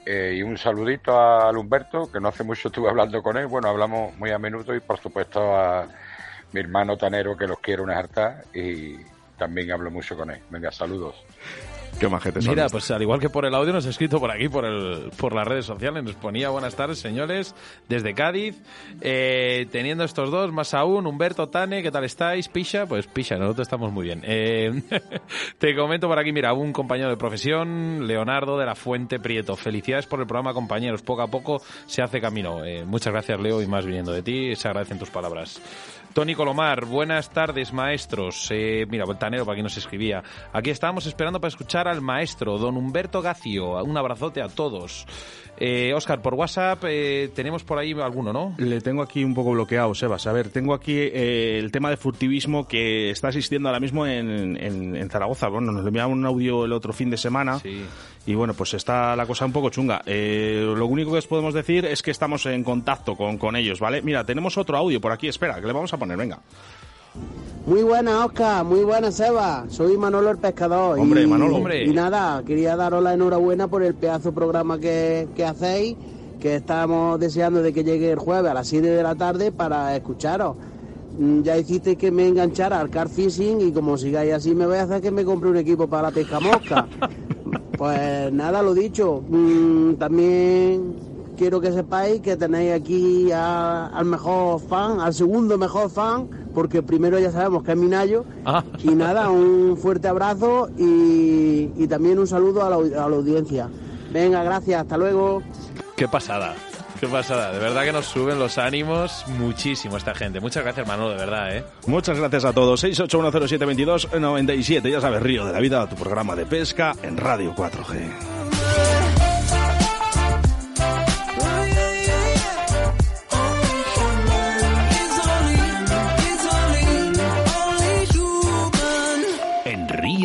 Eh, y un saludito al Humberto, que no hace mucho estuve hablando con él. Bueno, hablamos muy a menudo. Y por supuesto a mi hermano Tanero, que los quiero una harta. Y también hablo mucho con él. Venga, saludos. Qué majete son Mira, pues al igual que por el audio nos ha escrito por aquí, por el, por las redes sociales, nos ponía buenas tardes, señores, desde Cádiz, eh, teniendo estos dos, más aún, Humberto, Tane, ¿qué tal estáis? Pisha, pues Pisha, nosotros estamos muy bien. Eh, te comento por aquí, mira, un compañero de profesión, Leonardo de la Fuente Prieto, felicidades por el programa, compañeros, poco a poco se hace camino. Eh, muchas gracias, Leo, y más viniendo de ti, se agradecen tus palabras. Tony Colomar, buenas tardes, maestros. Eh, mira, el tanero para quien nos escribía. Aquí estábamos esperando para escuchar al maestro, don Humberto Gacio. Un abrazote a todos. Eh, Oscar, por WhatsApp eh, tenemos por ahí alguno, ¿no? Le tengo aquí un poco bloqueado, Sebas. A ver, tengo aquí eh, el tema de furtivismo que está asistiendo ahora mismo en, en, en Zaragoza. Bueno, nos enviaron un audio el otro fin de semana. Sí. Y bueno, pues está la cosa un poco chunga. Eh, lo único que os podemos decir es que estamos en contacto con, con ellos, ¿vale? Mira, tenemos otro audio por aquí. Espera, que le vamos a poner, venga. Muy buena, Oscar. Muy buena, Seba. Soy Manolo el Pescador. Hombre, y, Manolo. Hombre. Y nada, quería daros la enhorabuena por el pedazo de programa que, que hacéis, que estamos deseando de que llegue el jueves a las 7 de la tarde para escucharos. Mm, Ya hiciste que me enganchara al car fishing y como sigáis así me voy a hacer que me compre un equipo para la pesca mosca. Pues nada, lo dicho. Mm, también quiero que sepáis que tenéis aquí a- al mejor fan, al segundo mejor fan, porque primero ya sabemos que es Minayo. Ah. Y nada, un fuerte abrazo y, y también un saludo a la, au- a la audiencia. Venga, gracias, hasta luego. Qué pasada. Qué pasada. De verdad que nos suben los ánimos muchísimo esta gente. Muchas gracias, Manolo, de verdad, ¿eh? Muchas gracias a todos. 681072297. Ya sabes, Río de la Vida, tu programa de pesca en Radio 4G.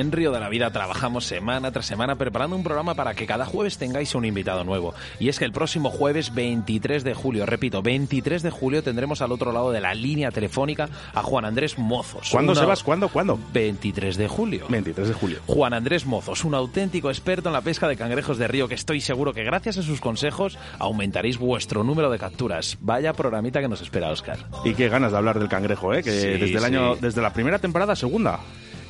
En Río de la Vida trabajamos semana tras semana preparando un programa para que cada jueves tengáis un invitado nuevo. Y es que el próximo jueves 23 de julio, repito, 23 de julio tendremos al otro lado de la línea telefónica a Juan Andrés Mozos. ¿Cuándo, Una- Sebas? ¿Cuándo? ¿Cuándo? 23 de julio. 23 de julio. Juan Andrés Mozos, un auténtico experto en la pesca de cangrejos de río que estoy seguro que gracias a sus consejos aumentaréis vuestro número de capturas. Vaya programita que nos espera, Oscar. Y qué ganas de hablar del cangrejo, ¿eh? Que Sí, desde el sí. año, desde la primera temporada, segunda.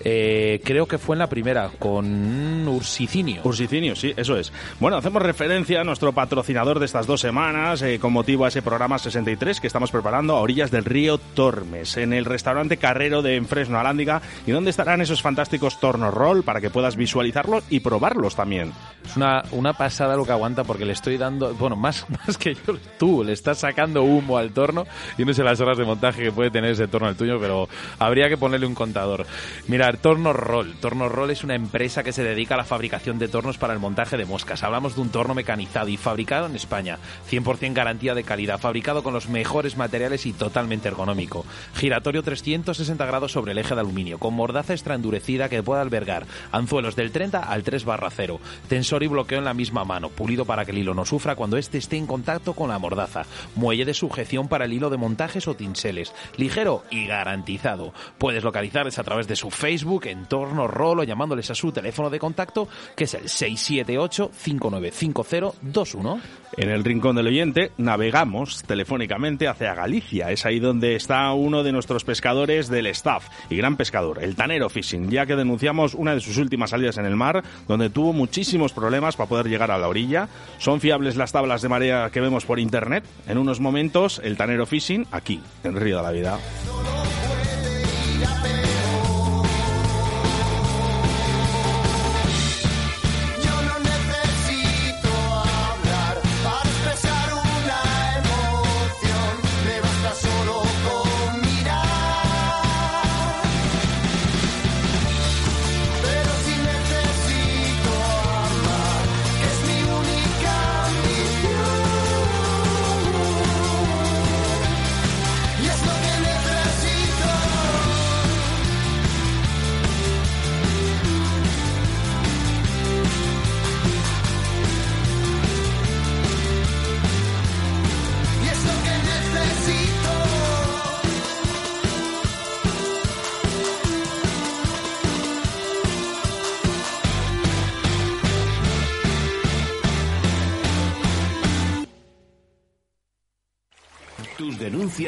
Eh, creo que fue en la primera, con Ursicinio. Ursicinio, sí, eso es. Bueno, hacemos referencia a nuestro patrocinador de estas dos semanas eh, con motivo a ese programa 63 que estamos preparando a orillas del río Tormes, en el restaurante Carrero de Enfresno Alándiga, y donde estarán esos fantásticos tornos roll para que puedas visualizarlos y probarlos también. Es una, una pasada lo que aguanta porque le estoy dando, bueno, más, más que yo, tú le estás sacando humo al torno y no sé las horas de montaje que puede tener ese torno al tuyo, pero habría que ponerle un contador. Mira, Torno Roll. Torno Roll es una empresa que se dedica a la fabricación de tornos para el montaje de moscas. Hablamos de un torno mecanizado y fabricado en España. 100% garantía de calidad, fabricado con los mejores materiales y totalmente ergonómico. Giratorio 360 grados sobre el eje de aluminio, con mordaza extra endurecida que puede albergar anzuelos del 30 al 3 barra 0. Tensor y bloqueo en la misma mano, pulido para que el hilo no sufra cuando éste esté en contacto con la mordaza. Muelle de sujeción para el hilo de montajes o tinseles. Ligero y garantizado. Puedes localizarles a través de su Facebook, Entorno Roll o llamándoles a su teléfono de contacto, que es el 678-595021. En el rincón del oyente navegamos telefónicamente hacia Galicia. Es ahí donde está uno de nuestros pescadores del staff y gran pescador, el Tanero Fishing, ya que denunciamos una de sus últimas salidas en el mar, donde tuvo muchísimos problemas para poder llegar a la orilla. Son fiables las tablas de marea que vemos por internet. En unos momentos, el Tanero Fishing aquí, en Río de la Vida.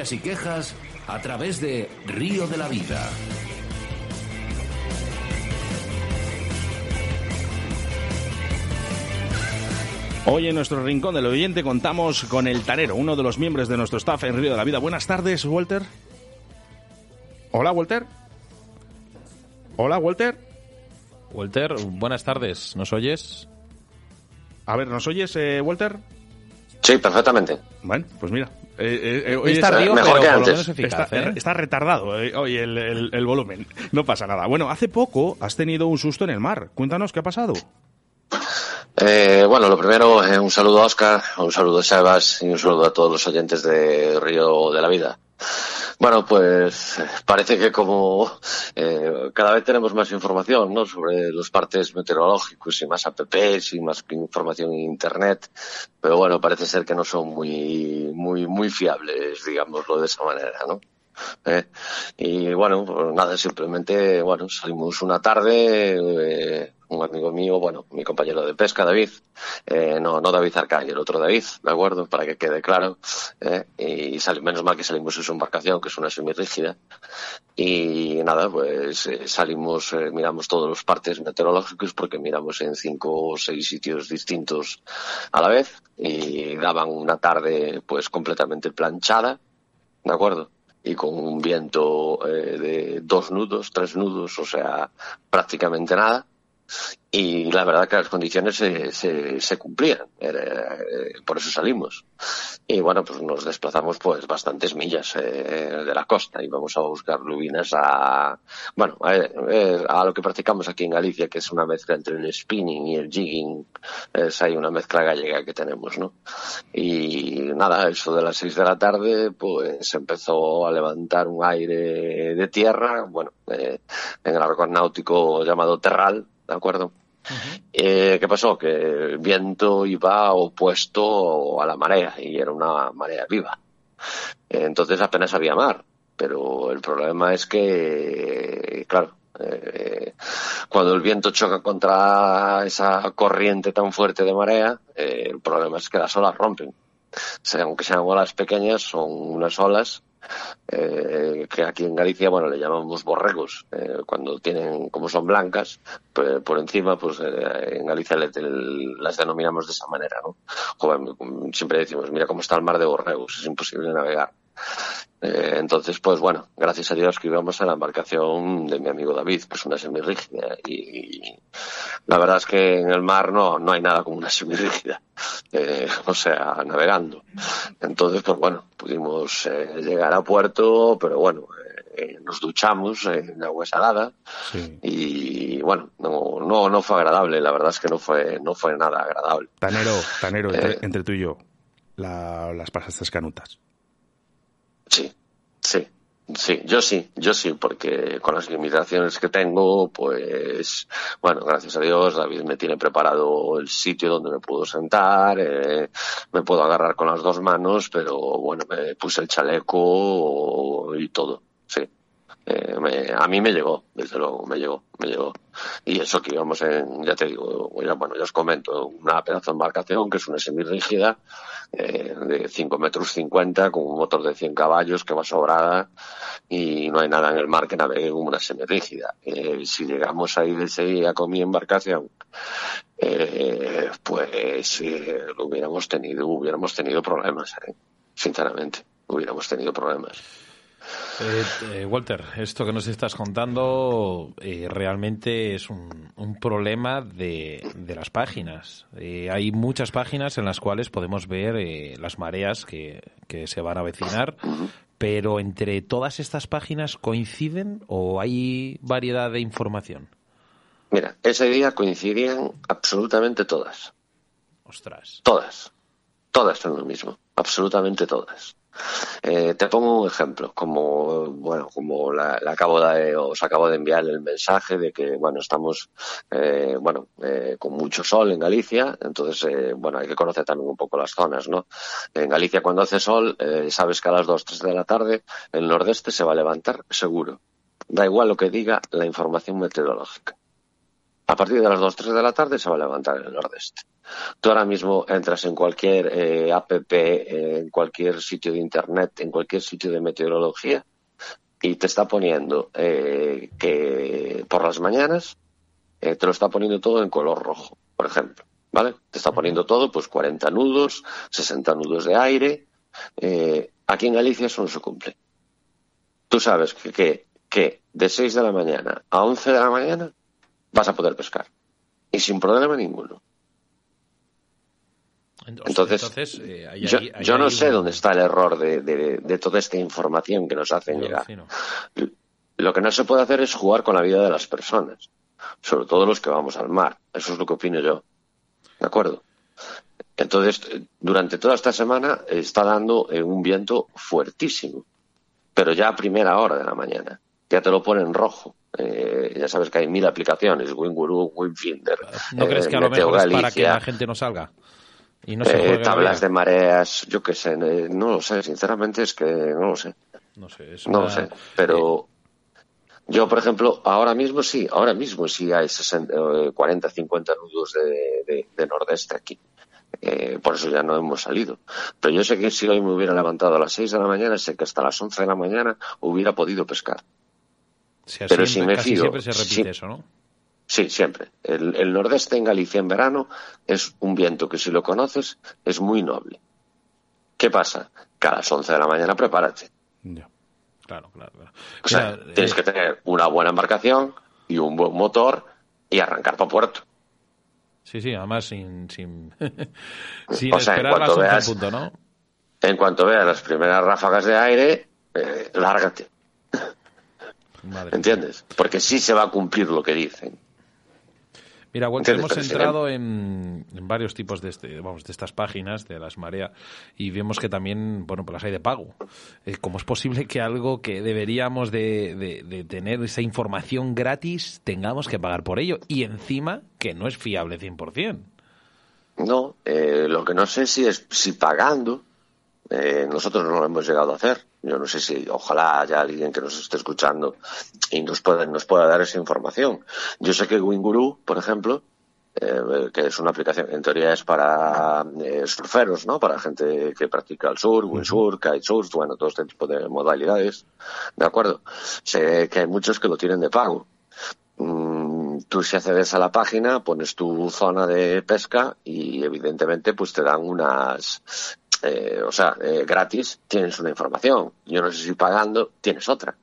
Denuncias y quejas a través de Río de la Vida. Hoy en nuestro rincón del oyente contamos con el Tanero, uno de los miembros de nuestro staff en Río de la Vida. Buenas tardes, Walter. Hola, Walter. Hola, Walter. Walter, buenas tardes. ¿Nos oyes? A ver, ¿nos oyes, eh, Walter? Sí, perfectamente. Bueno, pues mira. Eh, eh, eh, hoy Es tardío, mejor pero que por lo antes. menos eficaz, está, ¿eh? está retardado eh, hoy el, el- el volumen. No pasa nada. Bueno, hace poco has tenido un susto en el mar. Cuéntanos qué ha pasado. Eh, bueno, lo primero, eh, un saludo a Oscar, un saludo a Sebas y un saludo a todos los oyentes de Río de la Vida. Bueno, pues parece que como eh, cada vez tenemos más información ¿no? sobre los partes meteorológicos y más apps y más información en internet, pero bueno, parece ser que no son muy muy muy fiables, digámoslo de esa manera, ¿no? ¿Eh? Y bueno, pues nada, simplemente, bueno, salimos una tarde, eh, un amigo mío, bueno, mi compañero de pesca, David, eh, no, no David Arcay, el otro David, ¿de acuerdo? Para que quede claro, ¿eh? y menos mal que salimos en su embarcación, que es una semirrígida, y nada, pues eh, salimos, eh, miramos todos los partes meteorológicos porque miramos en cinco o seis sitios distintos a la vez, y daban una tarde pues completamente planchada, ¿de acuerdo? Y con un viento eh, de dos nudos, tres nudos, o sea, prácticamente nada. Y la verdad que las condiciones se, se, cumplían, eh, por eso salimos. Y bueno, pues nos desplazamos pues bastantes millas eh, de la costa y vamos a buscar lubinas a, bueno, a, eh, a lo que practicamos aquí en Galicia, que es una mezcla entre el spinning y el jigging, es ahí una mezcla gallega que tenemos, ¿no? Y nada, eso de las seis de la tarde, pues empezó a levantar un aire de tierra, bueno, eh, en el arco náutico llamado Terral, ¿de acuerdo? Eh, ¿Qué pasó? Que el viento iba opuesto a la marea y era una marea viva. Entonces apenas había mar. Pero el problema es que, claro, eh, cuando el viento choca contra esa corriente tan fuerte de marea, eh, el problema es que las olas rompen. O sea, aunque sean olas pequeñas, son unas olas eh, que aquí en Galicia, bueno, le llamamos borregos. Eh, cuando tienen, como son blancas, pues, por encima, pues eh, en Galicia le- las denominamos de esa manera, ¿no? Siempre decimos, mira cómo está el mar de borregos, es imposible navegar. Eh, entonces, pues bueno, gracias a Dios que íbamos a la embarcación de mi amigo David, que es una semirrígida. Y, y la verdad es que en el mar no, no hay nada como una semirrígida. Eh, o sea, navegando. Entonces, pues bueno, pudimos eh, llegar a puerto, pero bueno, nos duchamos en agua salada Sí. y bueno, no, no, no fue agradable, la verdad es que no fue, no fue nada agradable. Tanero, Tanero, entre, entre tú y yo, la- las pasaste canutas. Sí, sí, sí, yo sí, yo sí, porque con las limitaciones que tengo, pues, bueno, gracias a Dios, David me tiene preparado el sitio donde me puedo sentar, eh, me puedo agarrar con las dos manos, pero bueno, me puse el chaleco y todo. Eh, me- a mí me llegó, desde luego, me llegó, me llegó. Y eso que íbamos en, ya te digo, bueno, ya os comento, una pedazo de embarcación que es una semirrígida, eh, de 5 metros 50 con un motor de 100 caballos que va sobrada y no hay nada en el mar que navegue como una semirrígida. Eh, si llegamos ahí de Sevilla con mi embarcación, eh, pues eh, lo hubiéramos tenido, hubiéramos tenido problemas, eh, sinceramente, hubiéramos tenido problemas. Eh, eh, Walter, esto que nos estás contando eh, realmente es un, un problema de, de las páginas. Eh, hay muchas páginas en las cuales podemos ver las mareas que, que se van a avecinar, pero entre todas estas páginas coinciden o hay variedad de información. Mira, ese día coincidían absolutamente todas. Ostras. Todas. Todas son lo mismo. Absolutamente todas. Eh, te pongo un ejemplo, como bueno, como la, la acabo de, os acabo de enviar el mensaje de que bueno estamos eh, bueno eh, con mucho sol en Galicia, entonces eh, bueno hay que conocer también un poco las zonas, ¿no? En Galicia cuando hace sol eh, sabes que a las 2, 3 de la tarde el nordeste se va a levantar seguro, da igual lo que diga la información meteorológica. A partir de las 2, 3 de la tarde se va a levantar el nordeste. Tú ahora mismo entras en cualquier eh, app, en cualquier sitio de internet, en cualquier sitio de meteorología y te está poniendo eh, que por las mañanas eh, te lo está poniendo todo en color rojo, por ejemplo, ¿vale? Te está poniendo todo, pues 40 nudos, 60 nudos de aire. Aquí en Galicia eso no se cumple. Tú sabes que, que, que de 6 de la mañana a 11 de la mañana vas a poder pescar y sin problema ninguno. Entonces, eh, yo, no sé un- dónde está el error de, de- de toda esta información que nos hacen Yo llegar. Lo que no se puede hacer es jugar con la vida de las personas, sobre todo los que vamos al mar. Eso es lo que opino yo. ¿De acuerdo? Entonces, durante toda esta semana está dando un viento fuertísimo, pero ya a primera hora de la mañana. Ya te lo pone en rojo. Eh, ya sabes que hay mil aplicaciones, WinGuru, WinFinder, ¿No crees eh, que a lo Meteo mejor es para que la gente no salga? Y no se Eh, tablas de mareas, yo qué sé, eh, no lo sé, sinceramente es que no lo sé, No sé, es no lo sé, pero yo, por ejemplo, ahora mismo sí, ahora mismo sí hay 60, eh, 40, 50 nudos de, de- de nordeste aquí, Eh, por eso ya no hemos salido, pero yo sé que si hoy me hubiera levantado a las 6 de la mañana, sé que hasta las 11 de la mañana hubiera podido pescar. Pero siempre- si me fío, siempre se repite eso, ¿no? Sí, siempre. El, el nordeste en Galicia en verano es un viento que si lo conoces es muy noble. ¿Qué pasa? Que a las 11 de la mañana prepárate. Ya. Claro, claro, claro. O sea, Mira, tienes eh, que tener una buena embarcación y un buen motor y arrancar para puerto. Sí, sí, además sin, sin, sin O sea, esperar las cuanto 11 en veas- punto, ¿no? En cuanto veas las primeras ráfagas de aire, eh, lárgate, Madre ¿entiendes? Porque sí se va a cumplir lo que dicen. Mira, Walter, hemos entrado en, en varios tipos de, este, vamos, de estas páginas, de las Marea, y vemos que también, bueno, pues las hay de pago. Eh, ¿Cómo es posible que algo que deberíamos de, de- de tener esa información gratis tengamos que pagar por ello? Y encima que no es fiable 100%. No, eh, lo que no sé si es si pagando, eh, nosotros no lo hemos llegado a hacer. Yo no sé si, ojalá haya alguien que nos esté escuchando y nos pueda, nos pueda dar esa información. Yo sé que Winguru, por ejemplo, eh, que es una aplicación, en teoría es para eh, surferos, ¿no? Para gente que practica el surf, windsurf, kitesurf, bueno, todo este tipo de modalidades, ¿de acuerdo? Sé que hay muchos que lo tienen de pago. Mm, tú si accedes a la página, pones tu zona de pesca y evidentemente pues te dan unas, eh, o sea, eh, gratis tienes una información. Yo no sé si pagando tienes otra.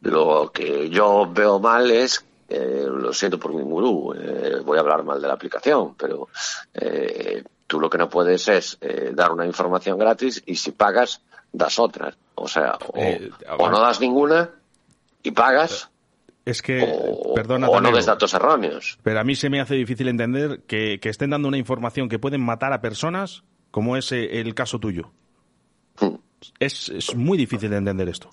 Lo que yo veo mal es, eh, lo siento por mi gurú, eh, voy a hablar mal de la aplicación, pero eh, tú lo que no puedes es dar una información gratis y si pagas, das otra. O sea, o, o no das ninguna y pagas, Es que, o, perdona, o no des datos erróneos. pero a mí se me hace difícil entender que, que estén dando una información que pueden matar a personas, como es eh, el caso tuyo. Es, es muy difícil de entender esto.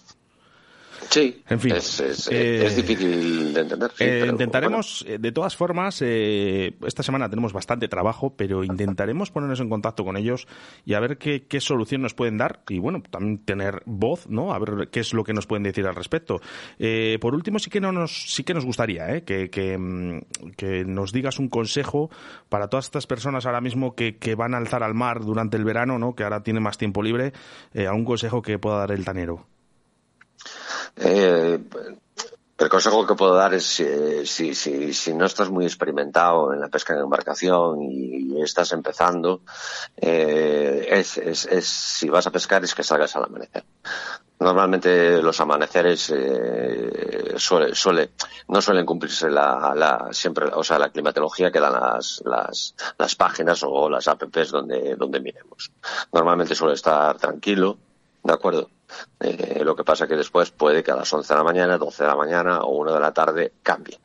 Sí, En fin, es, es- eh, es difícil de entender. sí, Eh, pero, intentaremos, eh, de todas formas, eh, esta semana tenemos bastante trabajo, pero intentaremos ponernos en contacto con ellos y a ver qué, qué solución nos pueden dar y, bueno, también tener voz, ¿no? A ver qué es lo que nos pueden decir al respecto. Eh, por último, sí que, no nos, sí que nos gustaría ¿eh? que, que, mm, que nos digas un consejo para todas estas personas ahora mismo que, que van a alzar al mar durante el verano, ¿no? Que ahora tienen más tiempo libre, eh, algún consejo que pueda dar el tanero. Eh, el consejo que puedo dar es eh, si, si, si no estás muy experimentado en la pesca en embarcación y, estás empezando, eh, es, es, es- si vas a pescar es que salgas al amanecer. Normalmente los amaneceres eh, suele, suele, no suelen cumplirse la, la, siempre, o sea, la climatología que dan las, las, las páginas o las apps donde, donde miremos. Normalmente suele estar tranquilo, ¿de acuerdo? Eh, lo que pasa que después puede que a las 11 de la mañana, 12 de la mañana o 1 de la tarde cambie.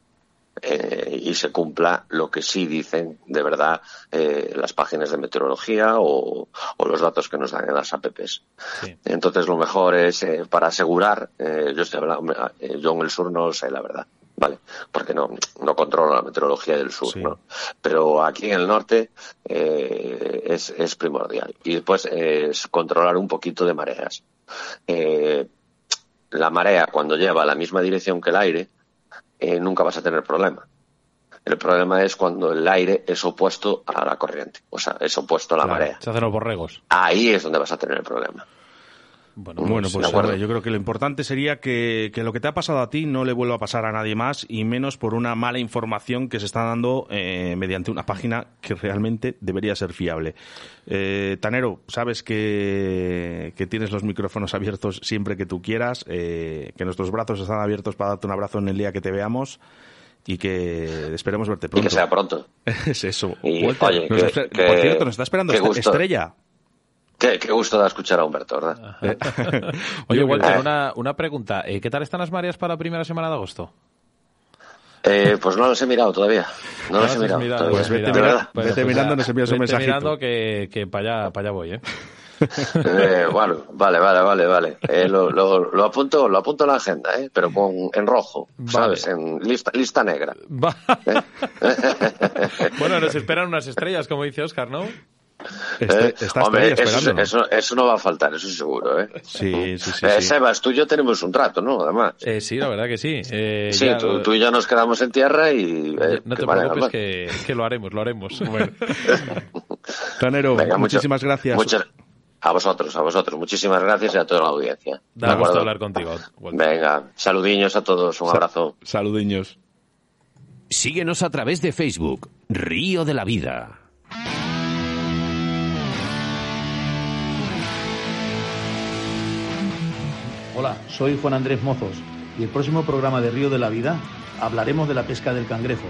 Eh, y se cumpla lo que sí dicen de verdad eh, las páginas de meteorología o, o los datos que nos dan en las apps. Sí. Entonces lo mejor es eh, para asegurar, eh, yo estoy hablando, eh, yo en el sur no sé la verdad, ¿vale? Porque no, no controlo la meteorología del sur, Sí. ¿no? Pero aquí en el norte eh, es, es primordial. Y después eh, es controlar un poquito de mareas. Eh, la marea cuando lleva la misma dirección que el aire, eh, nunca vas a tener problema. El problema es cuando el aire es opuesto a la corriente, o sea, es opuesto a la Claro, marea. Se hacen los borregos. Ahí es donde vas a tener el problema. Bueno, pues hombre, yo creo que lo importante sería que, que lo que te ha pasado a ti no le vuelva a pasar a nadie más y menos por una mala información que se está dando eh, mediante una página que realmente debería ser fiable. Eh, Tanero, sabes que, que tienes los micrófonos abiertos siempre que tú quieras, eh, que nuestros brazos están abiertos para darte un abrazo en el día que te veamos y que esperemos verte Y pronto. que sea pronto. es eso. Y, oye, que- que- por cierto, nos está esperando. Estrella. Qué, qué gusto da escuchar a Humberto, ¿verdad? Oye, Walter, Eh. una, una pregunta. Eh, ¿Qué tal están las mareas para la primera semana de agosto? Eh, pues no los he mirado todavía. No, los las he mirado. mirado. todavía. Pues vete, De mira- verdad. vete mirando, nos envías un vete mensajito. mirando que, que para allá, para allá voy, ¿eh? Eh, bueno, vale, vale, vale, vale. Eh, lo, lo, lo apunto, lo apunto en la agenda, ¿eh? Pero con, en rojo, Vale. ¿sabes? En lista, lista negra. Va. bueno, nos esperan unas estrellas, como dice Oscar, ¿no? Este- Eh, Hombre, eso, esperándonos. eso, eso no va a faltar, eso seguro, ¿eh? Sí, sí, sí. Eh, sí. Sebas, tú y yo tenemos un trato, ¿no? Además. Eh, sí, la verdad que sí. Eh, sí, ya- tú, tú y yo nos quedamos en tierra y... eh, no te preocupes que, que lo haremos, lo haremos. Tanero, Venga, mucho- muchísimas gracias. muchas- a vosotros, a vosotros. Muchísimas gracias y a toda la audiencia. Da ¿De gusto acuerdo? hablar contigo. Walter. Venga, saludiños a todos, un abrazo. Saludiños. Síguenos a través de Facebook, Río de la Vida. Hola, soy Juan Andrés Mozos y el próximo programa de Río de la Vida hablaremos de la pesca del cangrejo.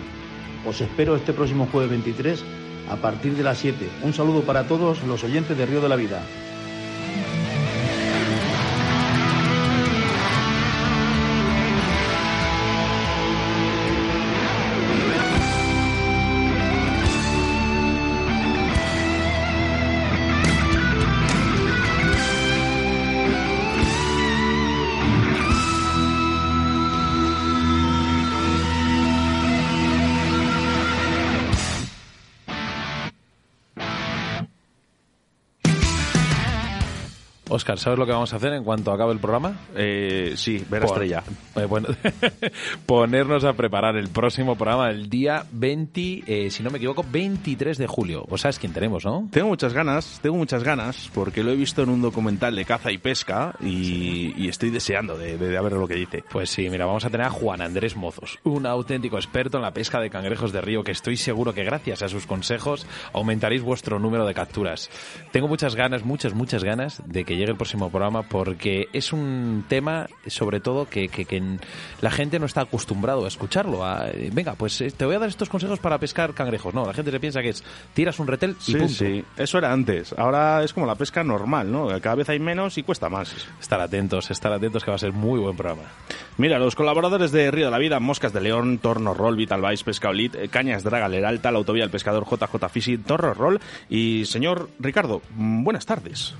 Os espero este próximo jueves 23 a partir de las 7. Un saludo para todos los oyentes de Río de la Vida. Oscar, ¿sabes lo que vamos a hacer en cuanto acabe el programa? Eh, sí, ver a Pon- estrella. eh, bueno, ponernos a preparar el próximo programa el día 20, eh, si no me equivoco, 23 de julio. Vos sabes quién tenemos, ¿no? Tengo muchas ganas, tengo muchas ganas, porque lo he visto en un documental de caza y pesca y, y estoy deseando de, de- de ver lo que dice. Pues sí, mira, vamos a tener a Juan Andrés Mozos, un auténtico experto en la pesca de cangrejos de río que estoy seguro que gracias a sus consejos aumentaréis vuestro número de capturas. Tengo muchas ganas, muchas, muchas ganas de que llegue el próximo programa porque es un tema, sobre todo, que, que- que la gente no está acostumbrado a escucharlo. A, eh, venga, pues eh, te voy a dar estos consejos para pescar cangrejos. No, la gente se piensa que es tiras un retel y Sí, punto. sí, eso era antes. Ahora es como la pesca normal, ¿no? Cada vez hay menos y cuesta más. Estar atentos, estar atentos que va a ser muy buen programa. Mira, los colaboradores de Río de la Vida, Moscas de León, Torno Roll, Vital Vice, Pesca Olit, eh, Cañas Draga, Leralta, la Autovía del Pescador, JJ Fishing, Torro Roll y señor Ricardo, mm, buenas tardes.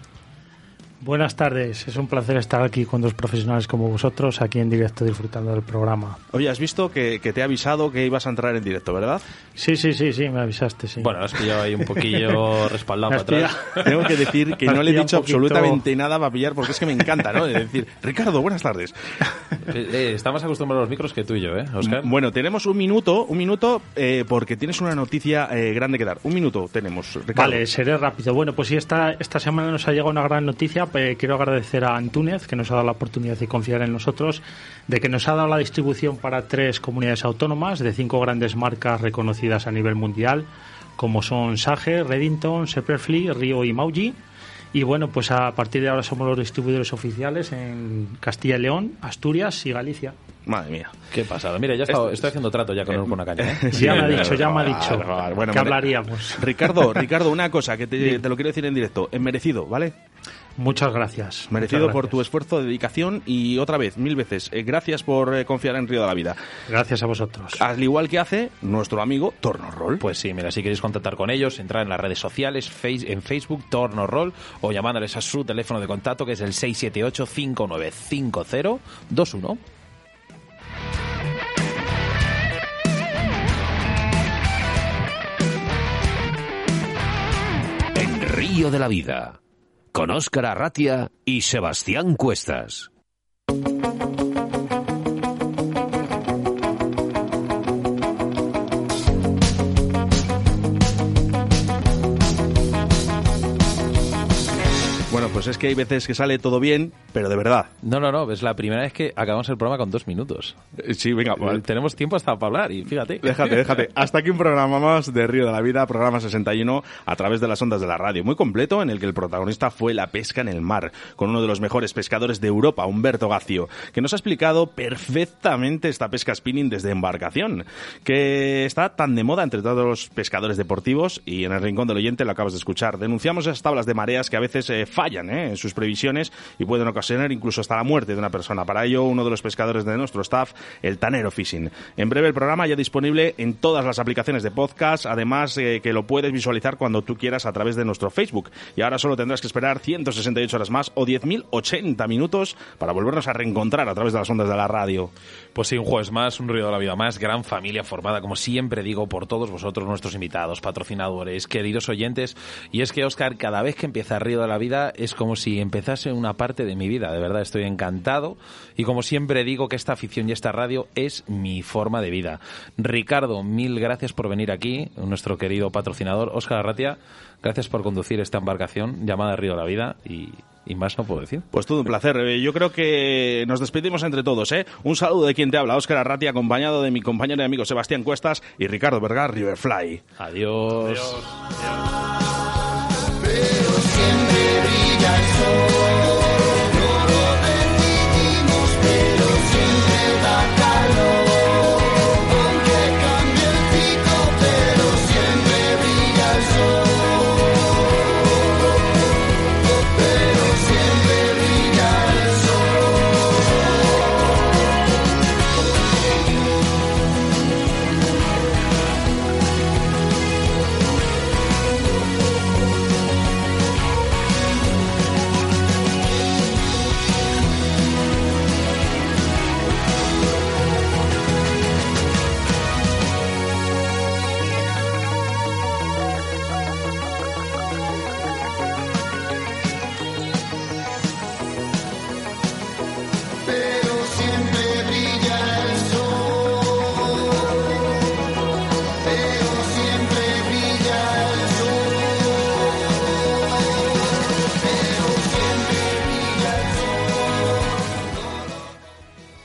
Buenas tardes, es un placer estar aquí con dos profesionales como vosotros, aquí en directo disfrutando del programa. Oye, has visto que, que te he avisado que ibas a entrar en directo, ¿verdad? Sí, sí, sí, sí, me avisaste, sí. Bueno, has pillado ahí un poquillo respaldado para atrás. Tengo que decir que no le he dicho poquito- absolutamente nada para pillar porque es que me encanta, ¿no? De decir, Ricardo, buenas tardes. Eh, eh, estamos acostumbrados a los micros que tú y yo, ¿eh, Oscar? Bueno, tenemos un minuto, un minuto, eh, porque tienes una noticia eh, grande que dar. Un minuto tenemos, Ricardo. Vale, seré rápido. Bueno, pues sí, esta, esta semana nos ha llegado una gran noticia. Eh, quiero agradecer a Antúnez, que nos ha dado la oportunidad de confiar en nosotros, de que nos ha dado la distribución para tres comunidades autónomas de cinco grandes marcas reconocidas a nivel mundial, como son Sage, Reddington, Seperfly, Río y Mauji. Y bueno, pues a partir de ahora somos los distribuidores oficiales en Castilla y León, Asturias y Galicia. Madre mía. Qué pasada. Mira, ya está- estoy haciendo trato ya con, con una caña. ¿eh? Ya me ha dicho, ya me ha dicho bueno, que hablaríamos. Ricardo, Ricardo, una cosa que te, te lo quiero decir en directo. Es merecido, ¿vale? Muchas gracias. Merecido Muchas por tu esfuerzo, dedicación y otra vez, mil veces, eh, gracias por eh, confiar en Río de la Vida. Gracias a vosotros. Al igual que hace nuestro amigo Torno Roll. Pues sí, mira, si queréis contactar con ellos, entrar en las redes sociales, face- en Facebook, Torno Roll, o llamándoles a su teléfono de contacto, que es el 678-595021. En Río de la Vida, con Óscar Arratia y Sebastián Cuestas. Pues es que hay veces que sale todo bien, pero de verdad. No, no, no, es la primera vez que acabamos el programa con dos minutos. Eh, Sí, venga, vale. Tenemos tiempo hasta para hablar y fíjate. Déjate, déjate. Hasta aquí un programa más de Río de la Vida, programa 61, a través de las ondas de la radio. Muy completo, en el que el protagonista fue la pesca en el mar, con uno de los mejores pescadores de Europa, Humberto Gacio, que nos ha explicado perfectamente esta pesca spinning desde embarcación, que está tan de moda entre todos los pescadores deportivos y en el rincón del oyente lo acabas de escuchar. Denunciamos esas tablas de mareas que a veces eh, fallan eh, en sus previsiones y pueden ocasionar incluso hasta la muerte de una persona. Para ello, uno de los pescadores de nuestro staff, el Tanero Fishing. En breve el programa ya disponible en todas las aplicaciones de podcast, además eh, que lo puedes visualizar cuando tú quieras a través de nuestro Facebook. Y ahora solo tendrás que esperar 168 horas más o 10.080 minutos para volvernos a reencontrar a través de las ondas de la radio. Pues sí, un jueves más, un río de la vida más, gran familia formada, como siempre digo, por todos vosotros, nuestros invitados, patrocinadores, queridos oyentes. Y es que, Oscar, cada vez que empieza Río de la Vida es como si empezase una parte de mi vida. De verdad, estoy encantado. Y como siempre digo, que esta afición y esta radio es mi forma de vida. Ricardo, mil gracias por venir aquí, nuestro querido patrocinador. Oscar Arratia, gracias por conducir esta embarcación llamada Río de la Vida. Y, y más no puedo decir. Pues todo un placer. Eh, Yo creo que nos despedimos entre todos. ¿eh? Un saludo de quien te habla, Óscar Arrati, acompañado de mi compañero y amigo Sebastián Cuestas y Ricardo Vergar, Riverfly. Adiós. Pero siempre 走。